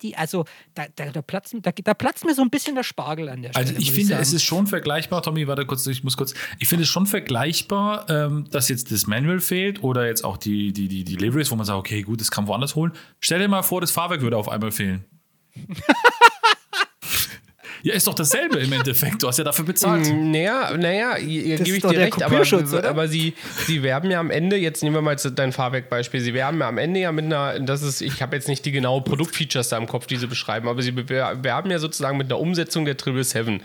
babadibudubadi. Also da, da, da, platzt, da, da platzt mir so ein bisschen der Spargel an der Stelle. Also ich finde, sagen. es ist schon vergleichbar, Tommy, warte kurz, ich muss kurz, ich finde es schon vergleichbar, ähm, dass jetzt das Manual fehlt oder jetzt auch die, die, die, die Deliveries, wo man sagt, okay, gut, das kann man woanders holen. Stell dir mal vor, das Fahrwerk würde auf einmal fehlen. <laughs> ja, ist doch dasselbe im Endeffekt. Du hast ja dafür bezahlt. Naja, naja, ihr Das gebe ich dir recht, aber, oder? aber sie, sie werben ja am Ende, jetzt nehmen wir mal dein Fahrwerkbeispiel, sie werben ja am Ende ja mit einer, das ist, ich habe jetzt nicht die genauen Produktfeatures da im Kopf, die sie beschreiben, aber sie werben ja sozusagen mit einer Umsetzung der 777.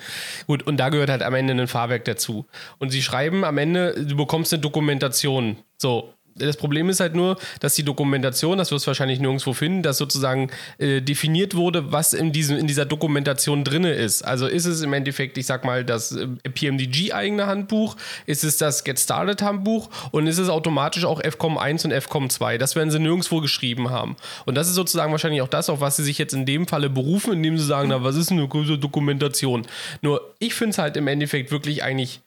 Gut, und da gehört halt am Ende ein Fahrwerk dazu. Und sie schreiben am Ende, du bekommst eine Dokumentation. So, das Problem ist halt nur, dass die Dokumentation, das wirst du wahrscheinlich nirgendwo finden, dass sozusagen äh, definiert wurde, was in, diesem, in dieser Dokumentation drinne ist. Also ist es im Endeffekt, ich sag mal, das äh, PMDG-eigene Handbuch, ist es das Get Started-Handbuch und ist es automatisch auch FCOM 1 und FCOM 2. Das werden sie nirgendwo geschrieben haben. Und das ist sozusagen wahrscheinlich auch das, auf was sie sich jetzt in dem Falle berufen, indem sie sagen, na, was ist eine gute Dokumentation? Nur ich finde es halt im Endeffekt wirklich eigentlich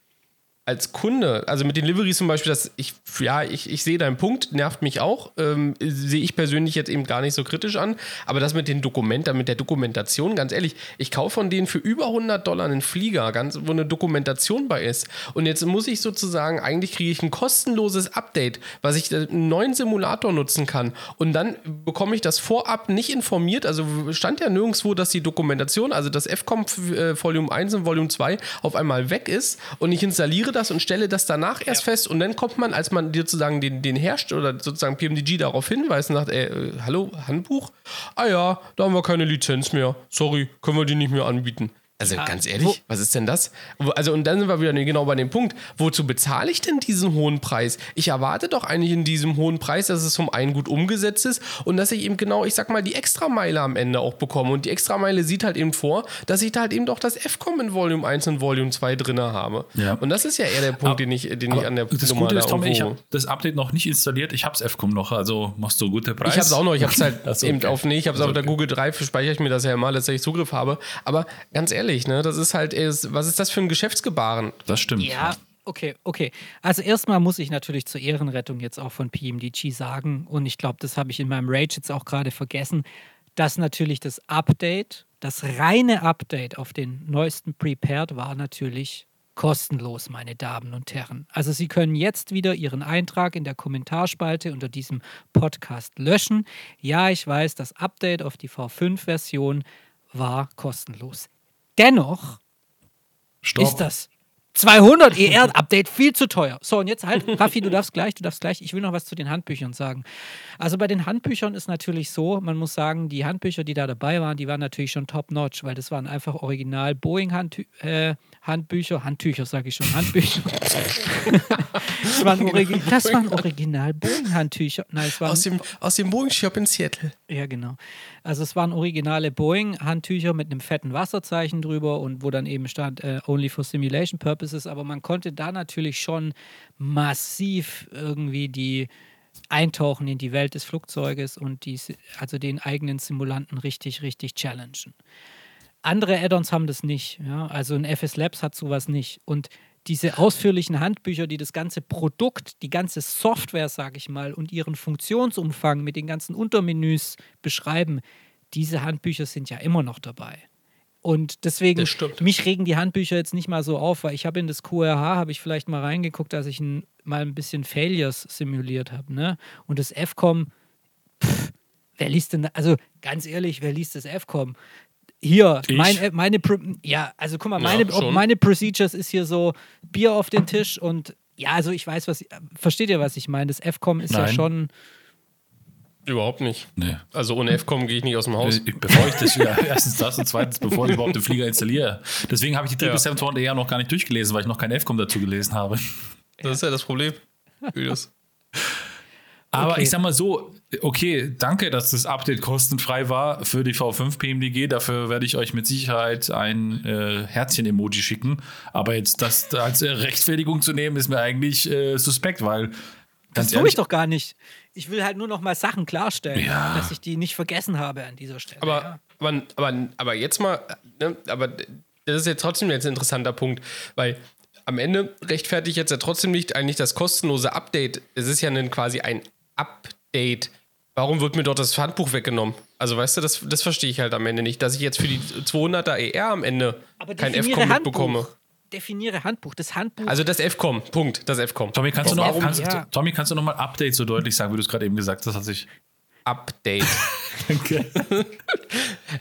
als Kunde, also mit den Liveries zum Beispiel, dass ich, ja, ich, ich sehe deinen Punkt, nervt mich auch, ähm, sehe ich persönlich jetzt eben gar nicht so kritisch an, aber das mit den Dokumenten, mit der Dokumentation, ganz ehrlich, ich kaufe von denen für über 100 Dollar einen Flieger, ganz, wo eine Dokumentation bei ist. Und jetzt muss ich sozusagen, eigentlich kriege ich ein kostenloses Update, was ich äh, einen neuen Simulator nutzen kann. Und dann bekomme ich das vorab nicht informiert, also stand ja nirgendwo, dass die Dokumentation, also das FCOM äh, Volume 1 und Volume 2 auf einmal weg ist und ich installiere das und stelle das danach erst fest und dann kommt man, als man sozusagen den, den Hersteller oder sozusagen PMDG darauf hinweist und sagt, ey, äh, hallo, Handbuch? Ah ja, da haben wir keine Lizenz mehr. Sorry, können wir die nicht mehr anbieten. Also ganz ehrlich, wo- was ist denn das? Also und dann sind wir wieder genau bei dem Punkt, wozu bezahle ich denn diesen hohen Preis? Ich erwarte doch eigentlich in diesem hohen Preis, dass es zum einen gut umgesetzt ist und dass ich eben genau, ich sag mal, die Extrameile am Ende auch bekomme. Und die Extrameile sieht halt eben vor, dass ich da halt eben doch das FCOM in Volume 1 und Volume 2 drin habe. Ja. Und das ist ja eher der Punkt, den ich, den ich an der das Nummer Gute da ist, Tommy, ich habe das Update noch nicht installiert. Ich habe es FCOM noch, also machst du gute Preis. Ich habe es auch noch, ich habe es halt <laughs> so, eben okay. auf, nee, ich habe es Ach so, auf der okay. Google Drive, speichere ich mir das ja immer, dass ich Zugriff habe. Aber ganz ehrlich, ne, das ist halt, ist, was ist das für ein Geschäftsgebaren? Das stimmt. Ja, okay, okay. Also erstmal muss ich natürlich zur Ehrenrettung jetzt auch von PMDG sagen, und ich glaube, das habe ich in meinem Rage jetzt auch gerade vergessen, dass natürlich das Update, das reine Update auf den neuesten Prepared war natürlich kostenlos, meine Damen und Herren. Also Sie können jetzt wieder Ihren Eintrag in der Kommentarspalte unter diesem Podcast löschen. Ja, ich weiß, das Update auf die V5-Version war kostenlos. Dennoch Stopp. ist das 200 ER-Update viel zu teuer. So, und jetzt halt, Raffi, du darfst gleich, du darfst gleich. Ich will noch was zu den Handbüchern sagen. Also bei den Handbüchern ist natürlich so, man muss sagen, die Handbücher, die da dabei waren, die waren natürlich schon top-notch, weil das waren einfach original Boeing-Handbücher, Handbücher, Handtücher, sage ich schon, Handbücher. <laughs> das, waren origi das waren original Boeing-Handtücher. Aus dem, aus dem Boeing Shop in Seattle. ja, genau. Also es waren originale Boeing-Handtücher mit einem fetten Wasserzeichen drüber und wo dann eben stand, äh, only for simulation purposes. Aber man konnte da natürlich schon massiv irgendwie die eintauchen in die Welt des Flugzeuges und die, also den eigenen Simulanten richtig, richtig challengen. Andere Add-ons haben das nicht. Ja? Also ein FS Labs hat sowas nicht. Und diese ausführlichen Handbücher, die das ganze Produkt, die ganze Software, sage ich mal, und ihren Funktionsumfang mit den ganzen Untermenüs beschreiben, diese Handbücher sind ja immer noch dabei. Und deswegen, mich regen die Handbücher jetzt nicht mal so auf, weil ich habe in das QRH, habe ich vielleicht mal reingeguckt, als ich ein, mal ein bisschen Failures simuliert habe. Ne? Und das FCOM, pff, wer liest denn, da- also ganz ehrlich, wer liest das FCOM? Hier, mein, äh, meine, ja, also guck mal, Ja, meine, schon. meine Procedures ist hier so Bier auf den Tisch und ja, also ich weiß, was, versteht ihr, was ich meine? Das FCOM ist ja Nein. schon, Überhaupt nicht. Nee. Also ohne FCOM gehe ich nicht aus dem Haus. Bevor ich das, ja, <laughs> erstens das und zweitens, bevor ich überhaupt den Flieger installiere. Deswegen habe ich die Ja. 777 eher noch gar nicht durchgelesen, weil ich noch kein FCOM dazu gelesen habe. Das ist ja das Problem. Julius. <laughs> Aber Okay. ich sag mal so, okay, danke, dass das Update kostenfrei war für die V5 PMDG. Dafür werde ich euch mit Sicherheit ein äh, Herzchen-Emoji schicken. Aber jetzt das als Rechtfertigung zu nehmen, ist mir eigentlich äh, suspekt, weil Das ganz tue ehrlich, ich doch gar nicht. Ich will halt nur noch mal Sachen klarstellen, Ja. dass ich die nicht vergessen habe an dieser Stelle. Aber, ja. aber, aber, aber jetzt mal, ne, aber das ist jetzt trotzdem jetzt ein interessanter Punkt, weil am Ende rechtfertigt jetzt ja trotzdem nicht eigentlich das kostenlose Update. Es ist ja ein, quasi ein Update. Warum wird mir dort das Handbuch weggenommen? Also weißt du, das, das verstehe ich halt am Ende nicht, dass ich jetzt für die 200er ER am Ende Aber kein FCOM mitbekomme. Definiere Handbuch. Das Handbuch. Also das FCOM, Punkt, das FCOM. Tommy, kannst du Das noch, warum- kannst, ja. Tommy, kannst du noch mal Update so deutlich sagen, wie du es gerade eben gesagt hast? Hat sich Update. <laughs> <laughs>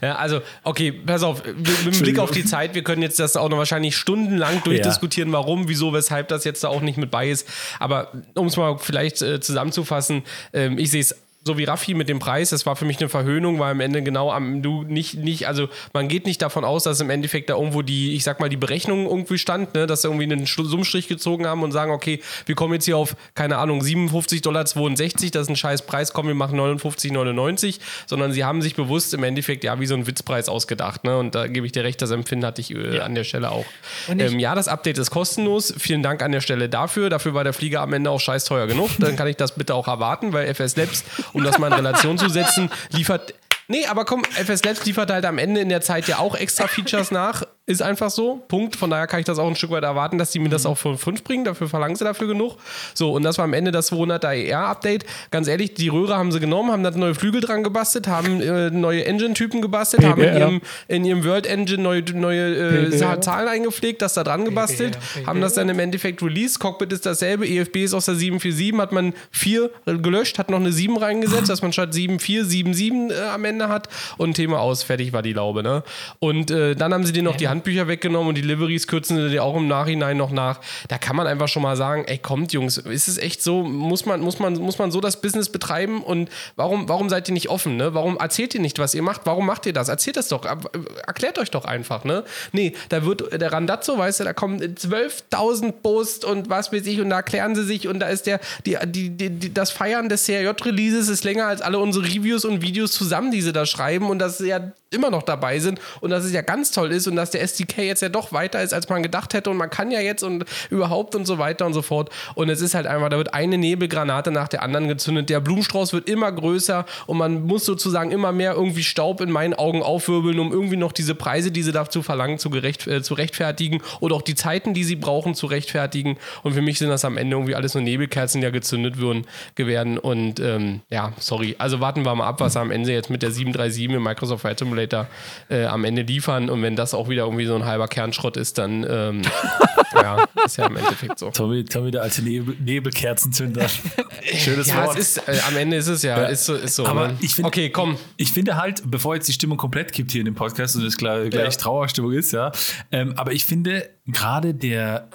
Ja, also, okay, pass auf, mit dem Blick auf die Zeit, wir können jetzt das auch noch wahrscheinlich stundenlang durchdiskutieren, warum, wieso, weshalb das jetzt da auch nicht mit bei ist. Aber um es mal vielleicht äh, zusammenzufassen, ähm, ich sehe es so wie Raffi mit dem Preis, das war für mich eine Verhöhnung, weil am Ende genau am du nicht, nicht, also man geht nicht davon aus, dass im Endeffekt da irgendwo die, ich sag mal, die Berechnung irgendwie stand, ne, dass sie irgendwie einen Summstrich gezogen haben und sagen, okay, wir kommen jetzt hier auf, keine Ahnung, 57,62 Dollar, das ist ein scheiß Preis, komm, wir machen 59,99, sondern sie haben sich bewusst im Endeffekt ja wie so einen Witzpreis ausgedacht, ne, und da gebe ich dir recht, das Empfinden hatte ich äh, an der Stelle auch. Ähm, ja, das Update ist kostenlos, vielen Dank an der Stelle dafür, dafür war der Flieger am Ende auch scheiß teuer genug, dann kann ich das bitte auch erwarten, weil FS Labs, <laughs> um das mal in Relation zu setzen, liefert Nee, aber komm, FS Labs liefert halt am Ende in der Zeit ja auch extra Features nach. Ist einfach so. Punkt. Von daher kann ich das auch ein Stück weit erwarten, dass die mir das auch von 5 bringen. Dafür verlangen sie dafür genug. So, und das war am Ende das 200er ER-Update. Ganz ehrlich, die Röhre haben sie genommen, haben da neue Flügel dran gebastelt, haben äh, neue Engine-Typen gebastelt, haben in PBR. ihrem, in ihrem World Engine neue, neue äh, PBR. Zahlen eingepflegt, das da dran gebastelt, PBR. haben das dann im Endeffekt released. Cockpit ist dasselbe, EFB ist aus der 747, hat man 4 gelöscht, hat noch eine 7 reingesetzt, dass man statt 7,4 7,7 äh, am Ende hat und Thema aus, fertig war die Laube. Ne? Und äh, dann haben sie dir noch die Handbücher weggenommen und die Liveries kürzen sie dir auch im Nachhinein noch nach. Da kann man einfach schon mal sagen, ey, kommt Jungs, ist es echt so, muss man, muss man, muss man so das Business betreiben und warum, warum seid ihr nicht offen? Ne? Warum erzählt ihr nicht, was ihr macht? Warum macht ihr das? Erzählt das doch, erklärt euch doch einfach. Ne? Nee, da wird der Randazzo, weißt du, da kommen 12.000 Posts und was weiß ich und da erklären sie sich und da ist der, die, die, die, das Feiern des CRJ-Releases ist länger als alle unsere Reviews und Videos zusammen, die sie da schreiben und dass sie ja immer noch dabei sind und dass es ja ganz toll ist und dass der SDK jetzt ja doch weiter ist, als man gedacht hätte und man kann ja jetzt und überhaupt und so weiter und so fort. Und es ist halt einfach, da wird eine Nebelgranate nach der anderen gezündet. Der Blumenstrauß wird immer größer und man muss sozusagen immer mehr irgendwie Staub in meinen Augen aufwirbeln, um irgendwie noch diese Preise, die sie dazu verlangen, zu, gerecht, äh, zu rechtfertigen oder auch die Zeiten, die sie brauchen, zu rechtfertigen. Und für mich sind das am Ende irgendwie alles nur Nebelkerzen, die ja gezündet würden, werden. Und ähm, ja, sorry. Also warten wir mal ab, was am Ende jetzt mit der 737 im Microsoft Flight Simulator äh, am Ende liefern. Und wenn das auch wieder irgendwie so ein halber Kernschrott ist, dann ähm, <laughs> ja, ist ja im Endeffekt so. Tommy, Tommy der alte Nebel, Nebelkerzenzünder. <laughs> Schönes Ja, Wort. es ist, äh, am Ende ist es ja, Ja. ist so, ist so. Aber ne? ich find- okay, komm. Ich finde halt, bevor jetzt die Stimmung komplett kippt hier in dem Podcast und es gleich, gleich Ja. Trauerstimmung ist, ja. Ähm, aber ich finde gerade der,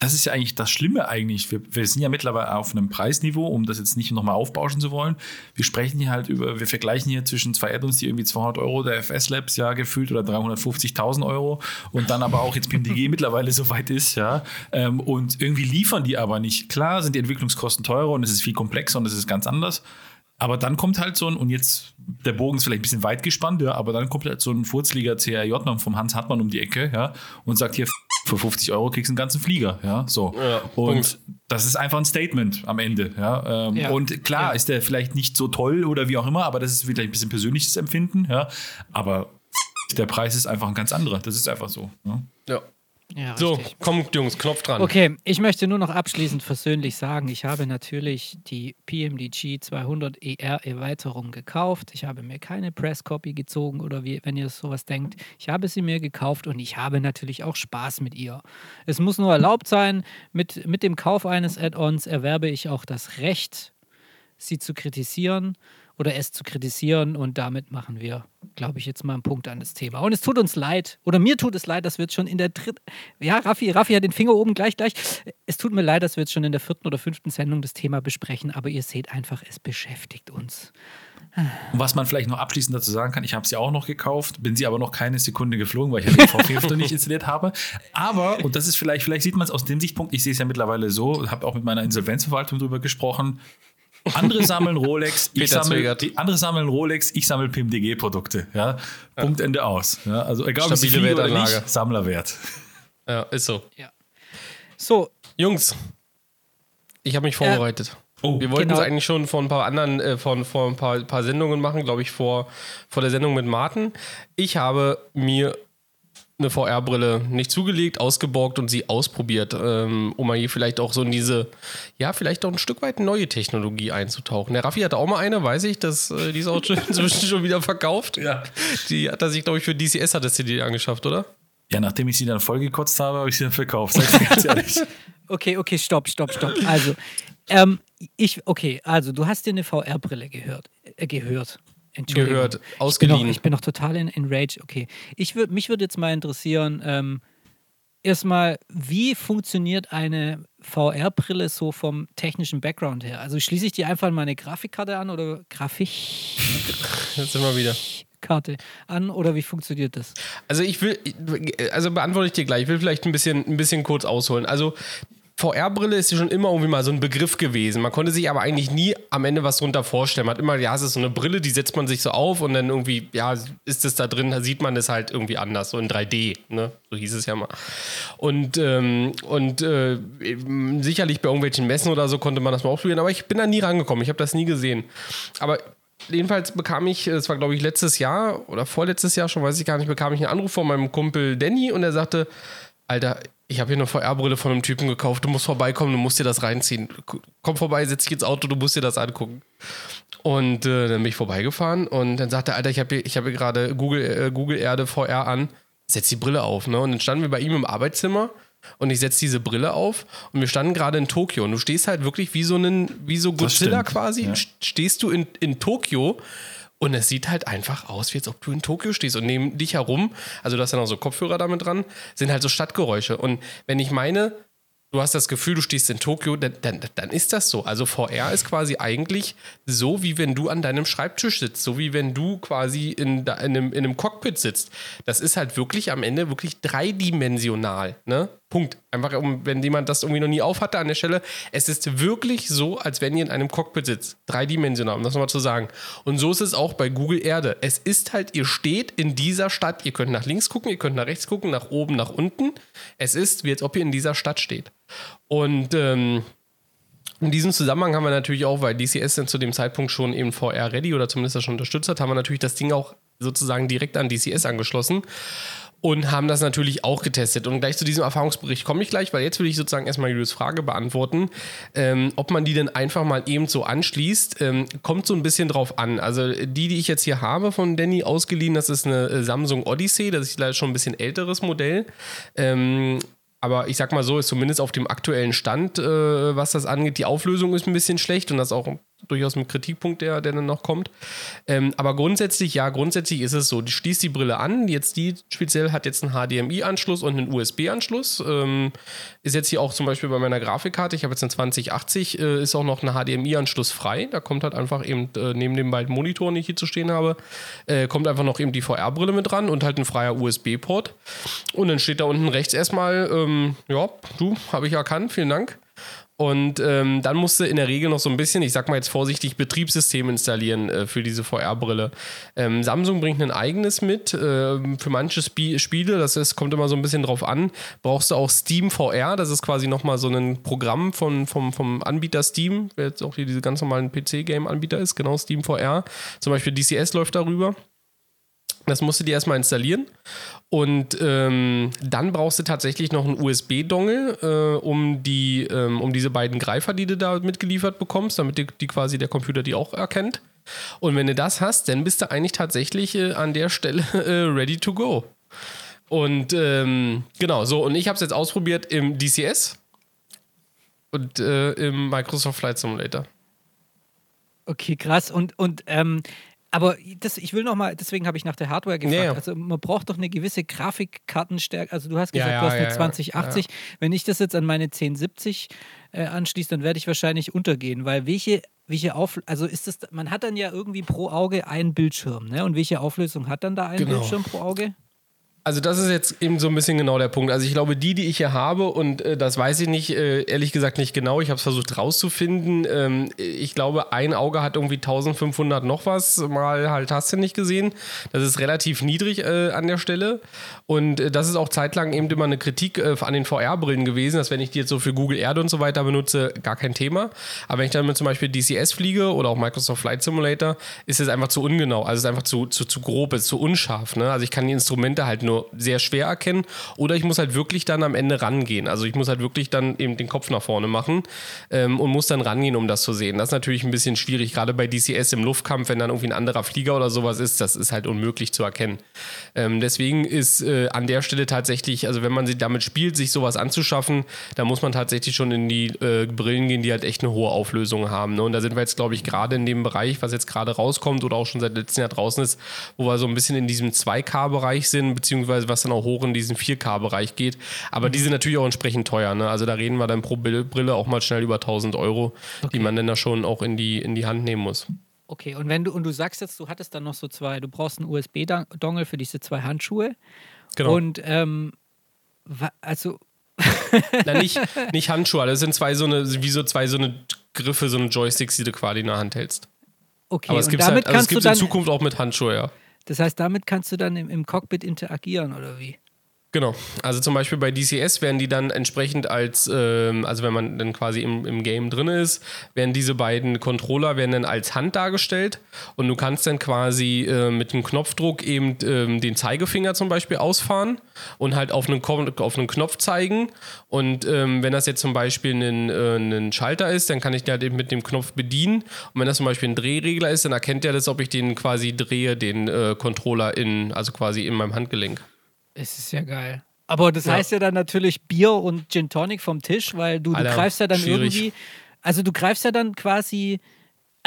das ist ja eigentlich das Schlimme eigentlich. Wir, wir sind ja mittlerweile auf einem Preisniveau, um das jetzt nicht nochmal aufbauschen zu wollen. Wir sprechen hier halt über, wir vergleichen hier zwischen zwei Add-ons, die irgendwie 200 Euro der FS Labs ja gefühlt oder 350.000 Euro und dann aber auch jetzt PMDG <laughs> mittlerweile so weit ist, ja. Ähm, und irgendwie liefern die aber nicht. Klar sind die Entwicklungskosten teurer und es ist viel komplexer und es ist ganz anders. Aber dann kommt halt so ein, und jetzt, der Bogen ist vielleicht ein bisschen weit gespannt, ja, aber dann kommt halt so ein Furzliga CRJ vom Hans Hartmann um die Ecke, ja, und sagt hier, für 50 Euro kriegst du einen ganzen Flieger, ja, so. Ja, und Punkt. das ist einfach ein Statement am Ende, ja. Ähm, Ja. Und klar Ja. ist der vielleicht nicht so toll oder wie auch immer, aber das ist vielleicht ein bisschen persönliches Empfinden, ja. Aber der Preis ist einfach ein ganz anderer, das ist einfach so. Ja. Ja. So, kommt, Jungs, Knopf dran. Okay, ich möchte nur noch abschließend versöhnlich sagen, ich habe natürlich die PMDG 200 ER Erweiterung gekauft. Ich habe mir keine Press-Copy gezogen oder wie, wenn ihr sowas denkt. Ich habe sie mir gekauft und ich habe natürlich auch Spaß mit ihr. Es muss nur erlaubt sein, mit, mit dem Kauf eines Add-ons erwerbe ich auch das Recht, sie zu kritisieren oder es zu kritisieren und damit machen wir, glaube ich, jetzt mal einen Punkt an das Thema. Und es tut uns leid, oder mir tut es leid, dass wir jetzt schon in der dritten, ja, Raffi, Raffi hat den Finger oben gleich, gleich. Es tut mir leid, dass wir jetzt schon in der vierten oder fünften Sendung das Thema besprechen, aber ihr seht einfach, es beschäftigt uns. Und was man vielleicht noch abschließend dazu sagen kann, ich habe sie auch noch gekauft, bin sie aber noch keine Sekunde geflogen, weil ich ja den noch nicht installiert habe. Aber, und das ist vielleicht, vielleicht sieht man es aus dem Sichtpunkt, ich sehe es ja mittlerweile so, habe auch mit meiner Insolvenzverwaltung drüber gesprochen. <laughs> Andere sammeln Rolex, ich sammle, andere sammeln Rolex, ich sammle PMDG-Produkte. Ja? Punkt Ende aus. Ja? Also egal, ob sie Stabile fliegen oder nicht, Sammlerwert. Ja, ist so. So, Jungs, ich habe mich vorbereitet. Oh, Wir wollten es Genau. eigentlich schon vor ein paar anderen, äh, vor, vor ein paar, paar Sendungen machen, glaube ich, vor, vor der Sendung mit Martin. Ich habe mir eine VR-Brille nicht zugelegt, ausgeborgt und sie ausprobiert, ähm, um mal hier vielleicht auch so in diese, ja, vielleicht auch ein Stück weit neue Technologie einzutauchen. Der Raffi hatte auch mal eine, weiß ich, dass äh, die ist auch schon, <laughs> inzwischen schon wieder verkauft. Ja. Die hat er sich, glaube ich, für DCS hat das CD angeschafft, oder? Ja, nachdem ich sie dann vollgekotzt habe, habe ich sie dann verkauft. Sag ich dir ganz ehrlich. <laughs> okay, okay, stopp, stopp, stopp. Also, ähm, ich, okay, also du hast dir eine VR-Brille gehört, äh, gehört. Gehört, Ich bin, noch, ausgeliehen. ich bin noch total in, in Rage. Okay, ich würd, mich würde jetzt mal interessieren, ähm, erstmal, wie funktioniert eine VR-Brille so vom technischen Background her? Also schließe ich die einfach meine Grafikkarte an oder <laughs> Jetzt sind wir wieder. Grafikkarte an oder wie funktioniert das? Also ich will, also beantworte ich dir gleich. Ich will vielleicht ein bisschen, ein bisschen kurz ausholen. Also VR-Brille ist ja schon immer irgendwie mal so ein Begriff gewesen. Man konnte sich aber eigentlich nie am Ende was drunter vorstellen. Man hat immer, ja, es ist so eine Brille, die setzt man sich so auf und dann irgendwie, ja, ist es da drin, da sieht man es halt irgendwie anders, so in 3D, ne? So hieß es ja mal. Und, ähm, und äh, sicherlich bei irgendwelchen Messen oder so konnte man das mal ausprobieren, aber ich bin da nie rangekommen. Ich habe das nie gesehen. Aber jedenfalls bekam ich, es war glaube ich letztes Jahr oder vorletztes Jahr schon, weiß ich gar nicht, bekam ich einen Anruf von meinem Kumpel Danny und er sagte, Alter, ich habe hier eine VR-Brille von einem Typen gekauft, du musst vorbeikommen, du musst dir das reinziehen. Komm vorbei, setz dich ins Auto, du musst dir das angucken. Und äh, dann bin ich vorbeigefahren und dann sagte er, Alter, ich habe hier, ich hab hier gerade Google, äh, Google Erde VR an, setz die Brille auf. Ne? Und dann standen wir bei ihm im Arbeitszimmer und ich setze diese Brille auf und wir standen gerade in Tokio und du stehst halt wirklich wie so ein, wie so Godzilla quasi, ja. stehst du in, in Tokio und es sieht halt einfach aus, wie als ob du in Tokio stehst. Und neben dich herum, also du hast ja noch so Kopfhörer damit dran, sind halt so Stadtgeräusche. Und wenn ich meine, du hast das Gefühl, du stehst in Tokio, dann, dann, dann ist das so. Also VR ist quasi eigentlich so, wie wenn du an deinem Schreibtisch sitzt, so wie wenn du quasi in, in, einem, in einem Cockpit sitzt. Das ist halt wirklich am Ende wirklich dreidimensional. Ne? Punkt. Einfach, um, wenn jemand das irgendwie noch nie aufhatte an der Stelle. Es ist wirklich so, als wenn ihr in einem Cockpit sitzt. Dreidimensional, um das nochmal zu sagen. Und so ist es auch bei Google Erde. Es ist halt, ihr steht in dieser Stadt. Ihr könnt nach links gucken, ihr könnt nach rechts gucken, nach oben, nach unten. Es ist, wie als ob ihr in dieser Stadt steht. Und ähm, in diesem Zusammenhang haben wir natürlich auch, weil DCS dann zu dem Zeitpunkt schon eben VR ready oder zumindest das schon unterstützt hat, haben wir natürlich das Ding auch sozusagen direkt an DCS angeschlossen und haben das natürlich auch getestet. Und gleich zu diesem Erfahrungsbericht komme ich gleich, weil jetzt will ich sozusagen erstmal Julius Frage beantworten, ähm, ob man die denn einfach mal eben so anschließt. Ähm, kommt so ein bisschen drauf an. Also die, die ich jetzt hier habe von Danny ausgeliehen, das ist eine äh, Samsung Odyssey, das ist leider schon ein bisschen älteres Modell. Ähm, aber ich sag mal so, ist zumindest auf dem aktuellen Stand, äh, was das angeht, die Auflösung ist ein bisschen schlecht und das auch durchaus ein Kritikpunkt, der, der dann noch kommt. Ähm, aber grundsätzlich, ja, grundsätzlich ist es so, du schließt die Brille an, jetzt die speziell hat jetzt einen HDMI-Anschluss und einen USB-Anschluss. Ähm, ist jetzt hier auch zum Beispiel bei meiner Grafikkarte, ich habe jetzt eine 2080, äh, ist auch noch ein HDMI-Anschluss frei. Da kommt halt einfach eben äh, neben den beiden Monitoren, die ich hier zu stehen habe, äh, kommt einfach noch eben die VR-Brille mit dran und halt ein freier USB-Port. Und dann steht da unten rechts erstmal, ähm, ja, du, habe ich erkannt, vielen Dank. Und ähm, dann musst du in der Regel noch so ein bisschen, ich sag mal jetzt vorsichtig, Betriebssystem installieren äh, für diese VR-Brille. Ähm, Samsung bringt ein eigenes mit. Ähm, für manche Spie Spiele, das ist, kommt immer so ein bisschen drauf an, brauchst du auch Steam VR. Das ist quasi nochmal so ein Programm von, vom, vom Anbieter Steam, wer jetzt auch hier diese ganz normalen PC-Game-Anbieter ist, genau, Steam VR. Zum Beispiel DCS läuft darüber. Das musst du dir erstmal installieren. Und ähm, dann brauchst du tatsächlich noch einen USB-Dongle, äh, um, die, ähm, um diese beiden Greifer, die du da mitgeliefert bekommst, damit die, die quasi der Computer die auch erkennt. Und wenn du das hast, dann bist du eigentlich tatsächlich äh, an der Stelle <laughs> äh, ready to go. Und ähm, genau, so, und ich habe es jetzt ausprobiert im DCS und äh, im Microsoft Flight Simulator. Okay, krass. Und, und ähm, aber das, ich will noch mal, deswegen habe ich nach der Hardware gefragt. Ja, ja. Also man braucht doch eine gewisse Grafikkartenstärke. Also du hast Ja, gesagt, ja, du hast eine ja, ja. 2080. Wenn ich das jetzt an meine 1070 äh, anschließe, dann werde ich wahrscheinlich untergehen, weil welche welche Auf also ist das man hat dann ja irgendwie pro Auge einen Bildschirm, ne? Und welche Auflösung hat dann da ein Genau. Bildschirm pro Auge? Also das ist jetzt eben so ein bisschen genau der Punkt. Also ich glaube, die, die ich hier habe, und äh, das weiß ich nicht, äh, ehrlich gesagt nicht genau, ich habe es versucht rauszufinden. Ähm, ich glaube, ein Auge hat irgendwie 1500 noch was, mal halt hast du nicht gesehen. Das ist relativ niedrig äh, an der Stelle. Und äh, das ist auch zeitlang eben immer eine Kritik äh, an den VR-Brillen gewesen, dass wenn ich die jetzt so für Google Erde und so weiter benutze, gar kein Thema. Aber wenn ich dann mit zum Beispiel DCS fliege oder auch Microsoft Flight Simulator, ist es einfach zu ungenau. Also es ist einfach zu, zu, zu grob, es ist zu unscharf. Ne? Also ich kann die Instrumente halt nur sehr schwer erkennen. Oder ich muss halt wirklich dann am Ende rangehen. Also ich muss halt wirklich dann eben den Kopf nach vorne machen ähm, und muss dann rangehen, um das zu sehen. Das ist natürlich ein bisschen schwierig, gerade bei DCS im Luftkampf, wenn dann irgendwie ein anderer Flieger oder sowas ist, das ist halt unmöglich zu erkennen. Ähm, deswegen ist äh, an der Stelle tatsächlich, also wenn man sich damit spielt, sich sowas anzuschaffen, da muss man tatsächlich schon in die äh, Brillen gehen, die halt echt eine hohe Auflösung haben. Ne? Und da sind wir jetzt, glaube ich, gerade in dem Bereich, was jetzt gerade rauskommt oder auch schon seit letztem Jahr draußen ist, wo wir so ein bisschen in diesem 2K-Bereich sind, beziehungsweise beziehungsweise was dann auch hoch in diesen 4K-Bereich geht. Aber die sind natürlich auch entsprechend teuer. Ne? Also da reden wir dann pro Brille auch mal schnell über 1000 Euro, okay. die man dann da schon auch in die, in die Hand nehmen muss. Okay, und wenn du und du sagst jetzt, du hattest dann noch so zwei, du brauchst einen USB-Dongle für diese zwei Handschuhe. Genau. Und ähm, also <laughs> Na, nicht, <laughs> nicht Handschuhe, das sind zwei so eine, wie so zwei so eine Griffe, so eine Joysticks, die du quasi in der Hand hältst. Okay, aber es gibt halt, also es gibt in Zukunft auch mit Handschuhe, ja. Das heißt, damit kannst du dann im, im Cockpit interagieren oder wie? Genau. Also zum Beispiel bei DCS werden die dann entsprechend als, ähm, also wenn man dann quasi im, im Game drin ist, werden diese beiden Controller werden dann als Hand dargestellt und du kannst dann quasi äh, mit einem Knopfdruck eben ähm, den Zeigefinger zum Beispiel ausfahren und halt auf einen, auf einen Knopf zeigen und ähm, wenn das jetzt zum Beispiel ein, äh, ein Schalter ist, dann kann ich den halt eben mit dem Knopf bedienen und wenn das zum Beispiel ein Drehregler ist, dann erkennt er das, ob ich den quasi drehe, den äh, Controller in, also quasi in meinem Handgelenk. Es ist ja geil. Aber das ja. heißt ja dann natürlich Bier und Gin Tonic vom Tisch, weil du, du greifst ja dann schwierig. irgendwie, also du greifst ja dann quasi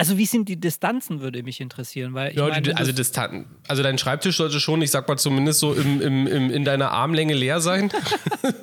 also wie sind die Distanzen, würde mich interessieren. Weil ja, meine, also Distanzen. Also dein Schreibtisch sollte schon, ich sag mal zumindest so im, im, im in deiner Armlänge leer sein.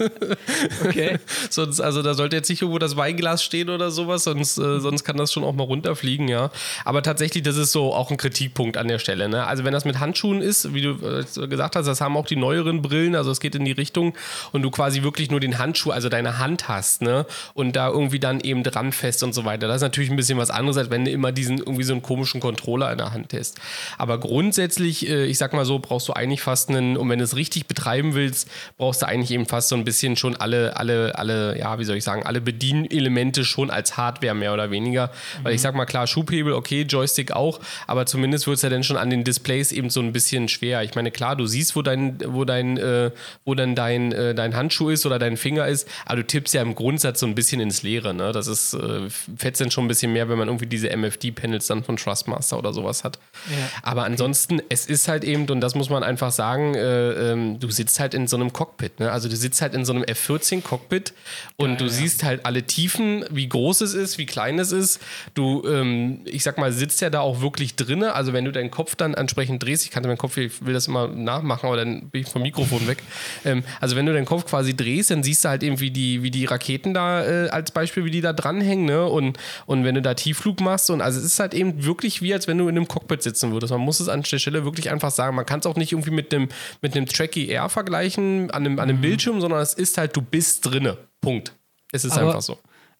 <laughs> okay. <laughs> sonst, also da sollte jetzt nicht irgendwo das Weinglas stehen oder sowas, sonst, äh, sonst kann das schon auch mal runterfliegen, ja. Aber tatsächlich, das ist so auch ein Kritikpunkt an der Stelle. Ne? Also wenn das mit Handschuhen ist, wie du äh, gesagt hast, das haben auch die neueren Brillen, also es geht in die Richtung und du quasi wirklich nur den Handschuh, also deine Hand hast, ne? Und da irgendwie dann eben dran fest und so weiter. Das ist natürlich ein bisschen was anderes, als wenn du immer diesen irgendwie so einen komischen Controller in der Hand hast. Aber grundsätzlich, äh, ich sag mal so, brauchst du eigentlich fast einen, und wenn du es richtig betreiben willst, brauchst du eigentlich eben fast so ein bisschen schon alle, alle, alle, ja, wie soll ich sagen, alle Bedienelemente schon als Hardware mehr oder weniger. Mhm. Weil ich sag mal, klar, Schubhebel, okay, Joystick auch, aber zumindest wird es ja dann schon an den Displays eben so ein bisschen schwer. Ich meine, klar, du siehst, wo dein, wo dein, äh, wo dann dein, äh, dein Handschuh ist oder dein Finger ist, aber du tippst ja im Grundsatz so ein bisschen ins Leere. Ne? Das ist, äh, fetzt dann schon ein bisschen mehr, wenn man irgendwie diese MFD-Panels dann von Trustmaster oder sowas hat. Ja. Aber ansonsten, es ist halt eben, und das muss man einfach sagen, äh, ähm, du sitzt halt in so einem Cockpit. Ne? Also du sitzt halt in so einem F-14-Cockpit und ja, du ja. siehst halt alle Tiefen, wie groß es ist, wie klein es ist. Du, ähm, ich sag mal, sitzt ja da auch wirklich drinne. Also wenn du deinen Kopf dann entsprechend drehst, ich kannte meinen Kopf, ich will das immer nachmachen, aber dann bin ich vom Mikrofon weg. <laughs> Ähm, also wenn du deinen Kopf quasi drehst, dann siehst du halt eben, wie die, wie die Raketen da äh, als Beispiel, wie die da dranhängen. Ne? Und, und wenn du da Tiefflug machst und also es ist halt eben wirklich wie, als wenn du in einem Cockpit sitzen würdest. Man muss es an der Stelle wirklich einfach sagen. Man kann es auch nicht irgendwie mit dem, mit einem Tracky Air vergleichen an einem, an einem mhm. Bildschirm, sondern es ist halt, du bist drinne. Punkt. Es ist aber, einfach so.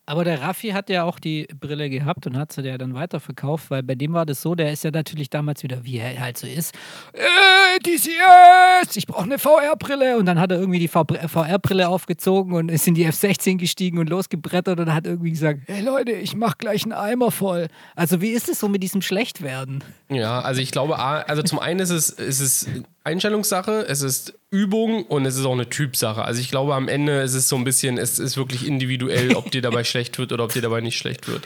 Aber der Raffi hat ja auch die Brille gehabt und hat sie ja dann weiterverkauft, weil bei dem war das so, der ist ja natürlich damals wieder, wie er halt so ist, äh, DCS, ich brauche eine VR-Brille. Und dann hat er irgendwie die VR-Brille aufgezogen und ist in die F-16 gestiegen und losgebrettert und hat irgendwie gesagt, hey Leute, ich mach gleich einen Eimer voll. Also wie ist es so mit diesem Schlechtwerden? Ja, also ich glaube, also zum einen ist es, ist es Einstellungssache, es ist Übung und es ist auch eine Typsache. Also ich glaube, am Ende ist es so ein bisschen, es ist wirklich individuell, ob dir dabei <laughs> schlecht wird oder ob dir dabei nicht schlecht wird.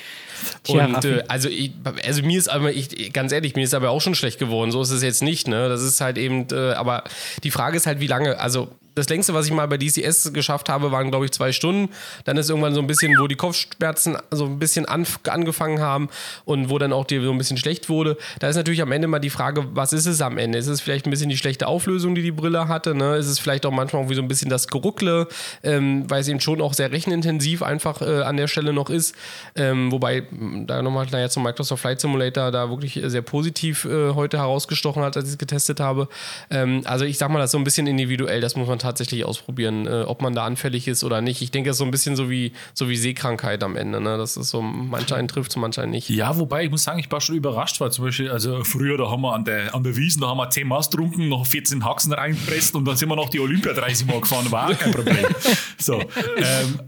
Tja, und äh, also, ich, also mir ist aber, ich, ganz ehrlich, mir ist aber auch schon schlecht geworden. So ist es jetzt nicht, ne? Das ist halt eben, äh, aber die Frage ist halt, wie lange, also das längste, was ich mal bei DCS geschafft habe, waren, glaube ich, zwei Stunden. Dann ist irgendwann so ein bisschen, wo die Kopfschmerzen so ein bisschen an, angefangen haben und wo dann auch dir so ein bisschen schlecht wurde. Da ist natürlich am Ende mal die Frage, was ist es am Ende? Ist es vielleicht ein bisschen die schlechte Auflösung, die die Brille hatte? Ne? Ist es vielleicht auch manchmal wie so ein bisschen das Geruckle, ähm, weil es eben schon auch sehr rechenintensiv einfach äh, an der Stelle noch ist. Ähm, wobei, da nochmal naja, zum Microsoft Flight Simulator da wirklich sehr positiv äh, heute herausgestochen hat, als ich es getestet habe. Ähm, also ich sag mal, das ist so ein bisschen individuell, das muss man tatsächlich ausprobieren, äh, ob man da anfällig ist oder nicht. Ich denke, es ist so ein bisschen so wie, so wie Seekrankheit am Ende. Ne? Das ist so, mancher einen trifft, mancher nicht. Ja, wobei ich muss sagen, ich war schon überrascht, weil zum Beispiel, also früher, da haben wir an der, an der Wiesen, da haben wir 10 Maß getrunken, noch 14 Haxen reingepresst und dann sind wir noch die Olympia 30 Mal gefahren, war auch kein Problem. <laughs> so, ähm,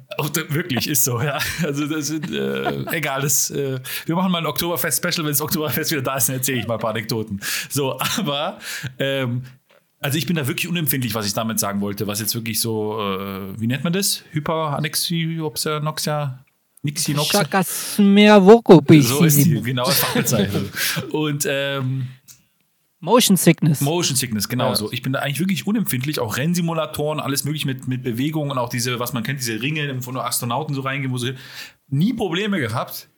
wirklich, ist so, ja. Also, das ist, äh, egal, das, äh, wir machen mal ein Oktoberfest-Special, wenn das Oktoberfest wieder da ist, dann erzähle ich mal ein paar Anekdoten. So, <laughs> aber, ähm, also ich bin da wirklich unempfindlich, was ich damit sagen wollte, was jetzt wirklich so, äh, wie nennt man das? Hyperanexioxia, Noxia, Nixinoxia? So ist die genaue Fachbezeichnung. <laughs> Und ähm, Motion Sickness. Motion Sickness, genau ja. so. Ich bin da eigentlich wirklich unempfindlich, auch Rennsimulatoren, alles möglich mit, mit Bewegungen und auch diese, was man kennt, diese Ringe von Astronauten so reingehen, wo sie nie Probleme gehabt.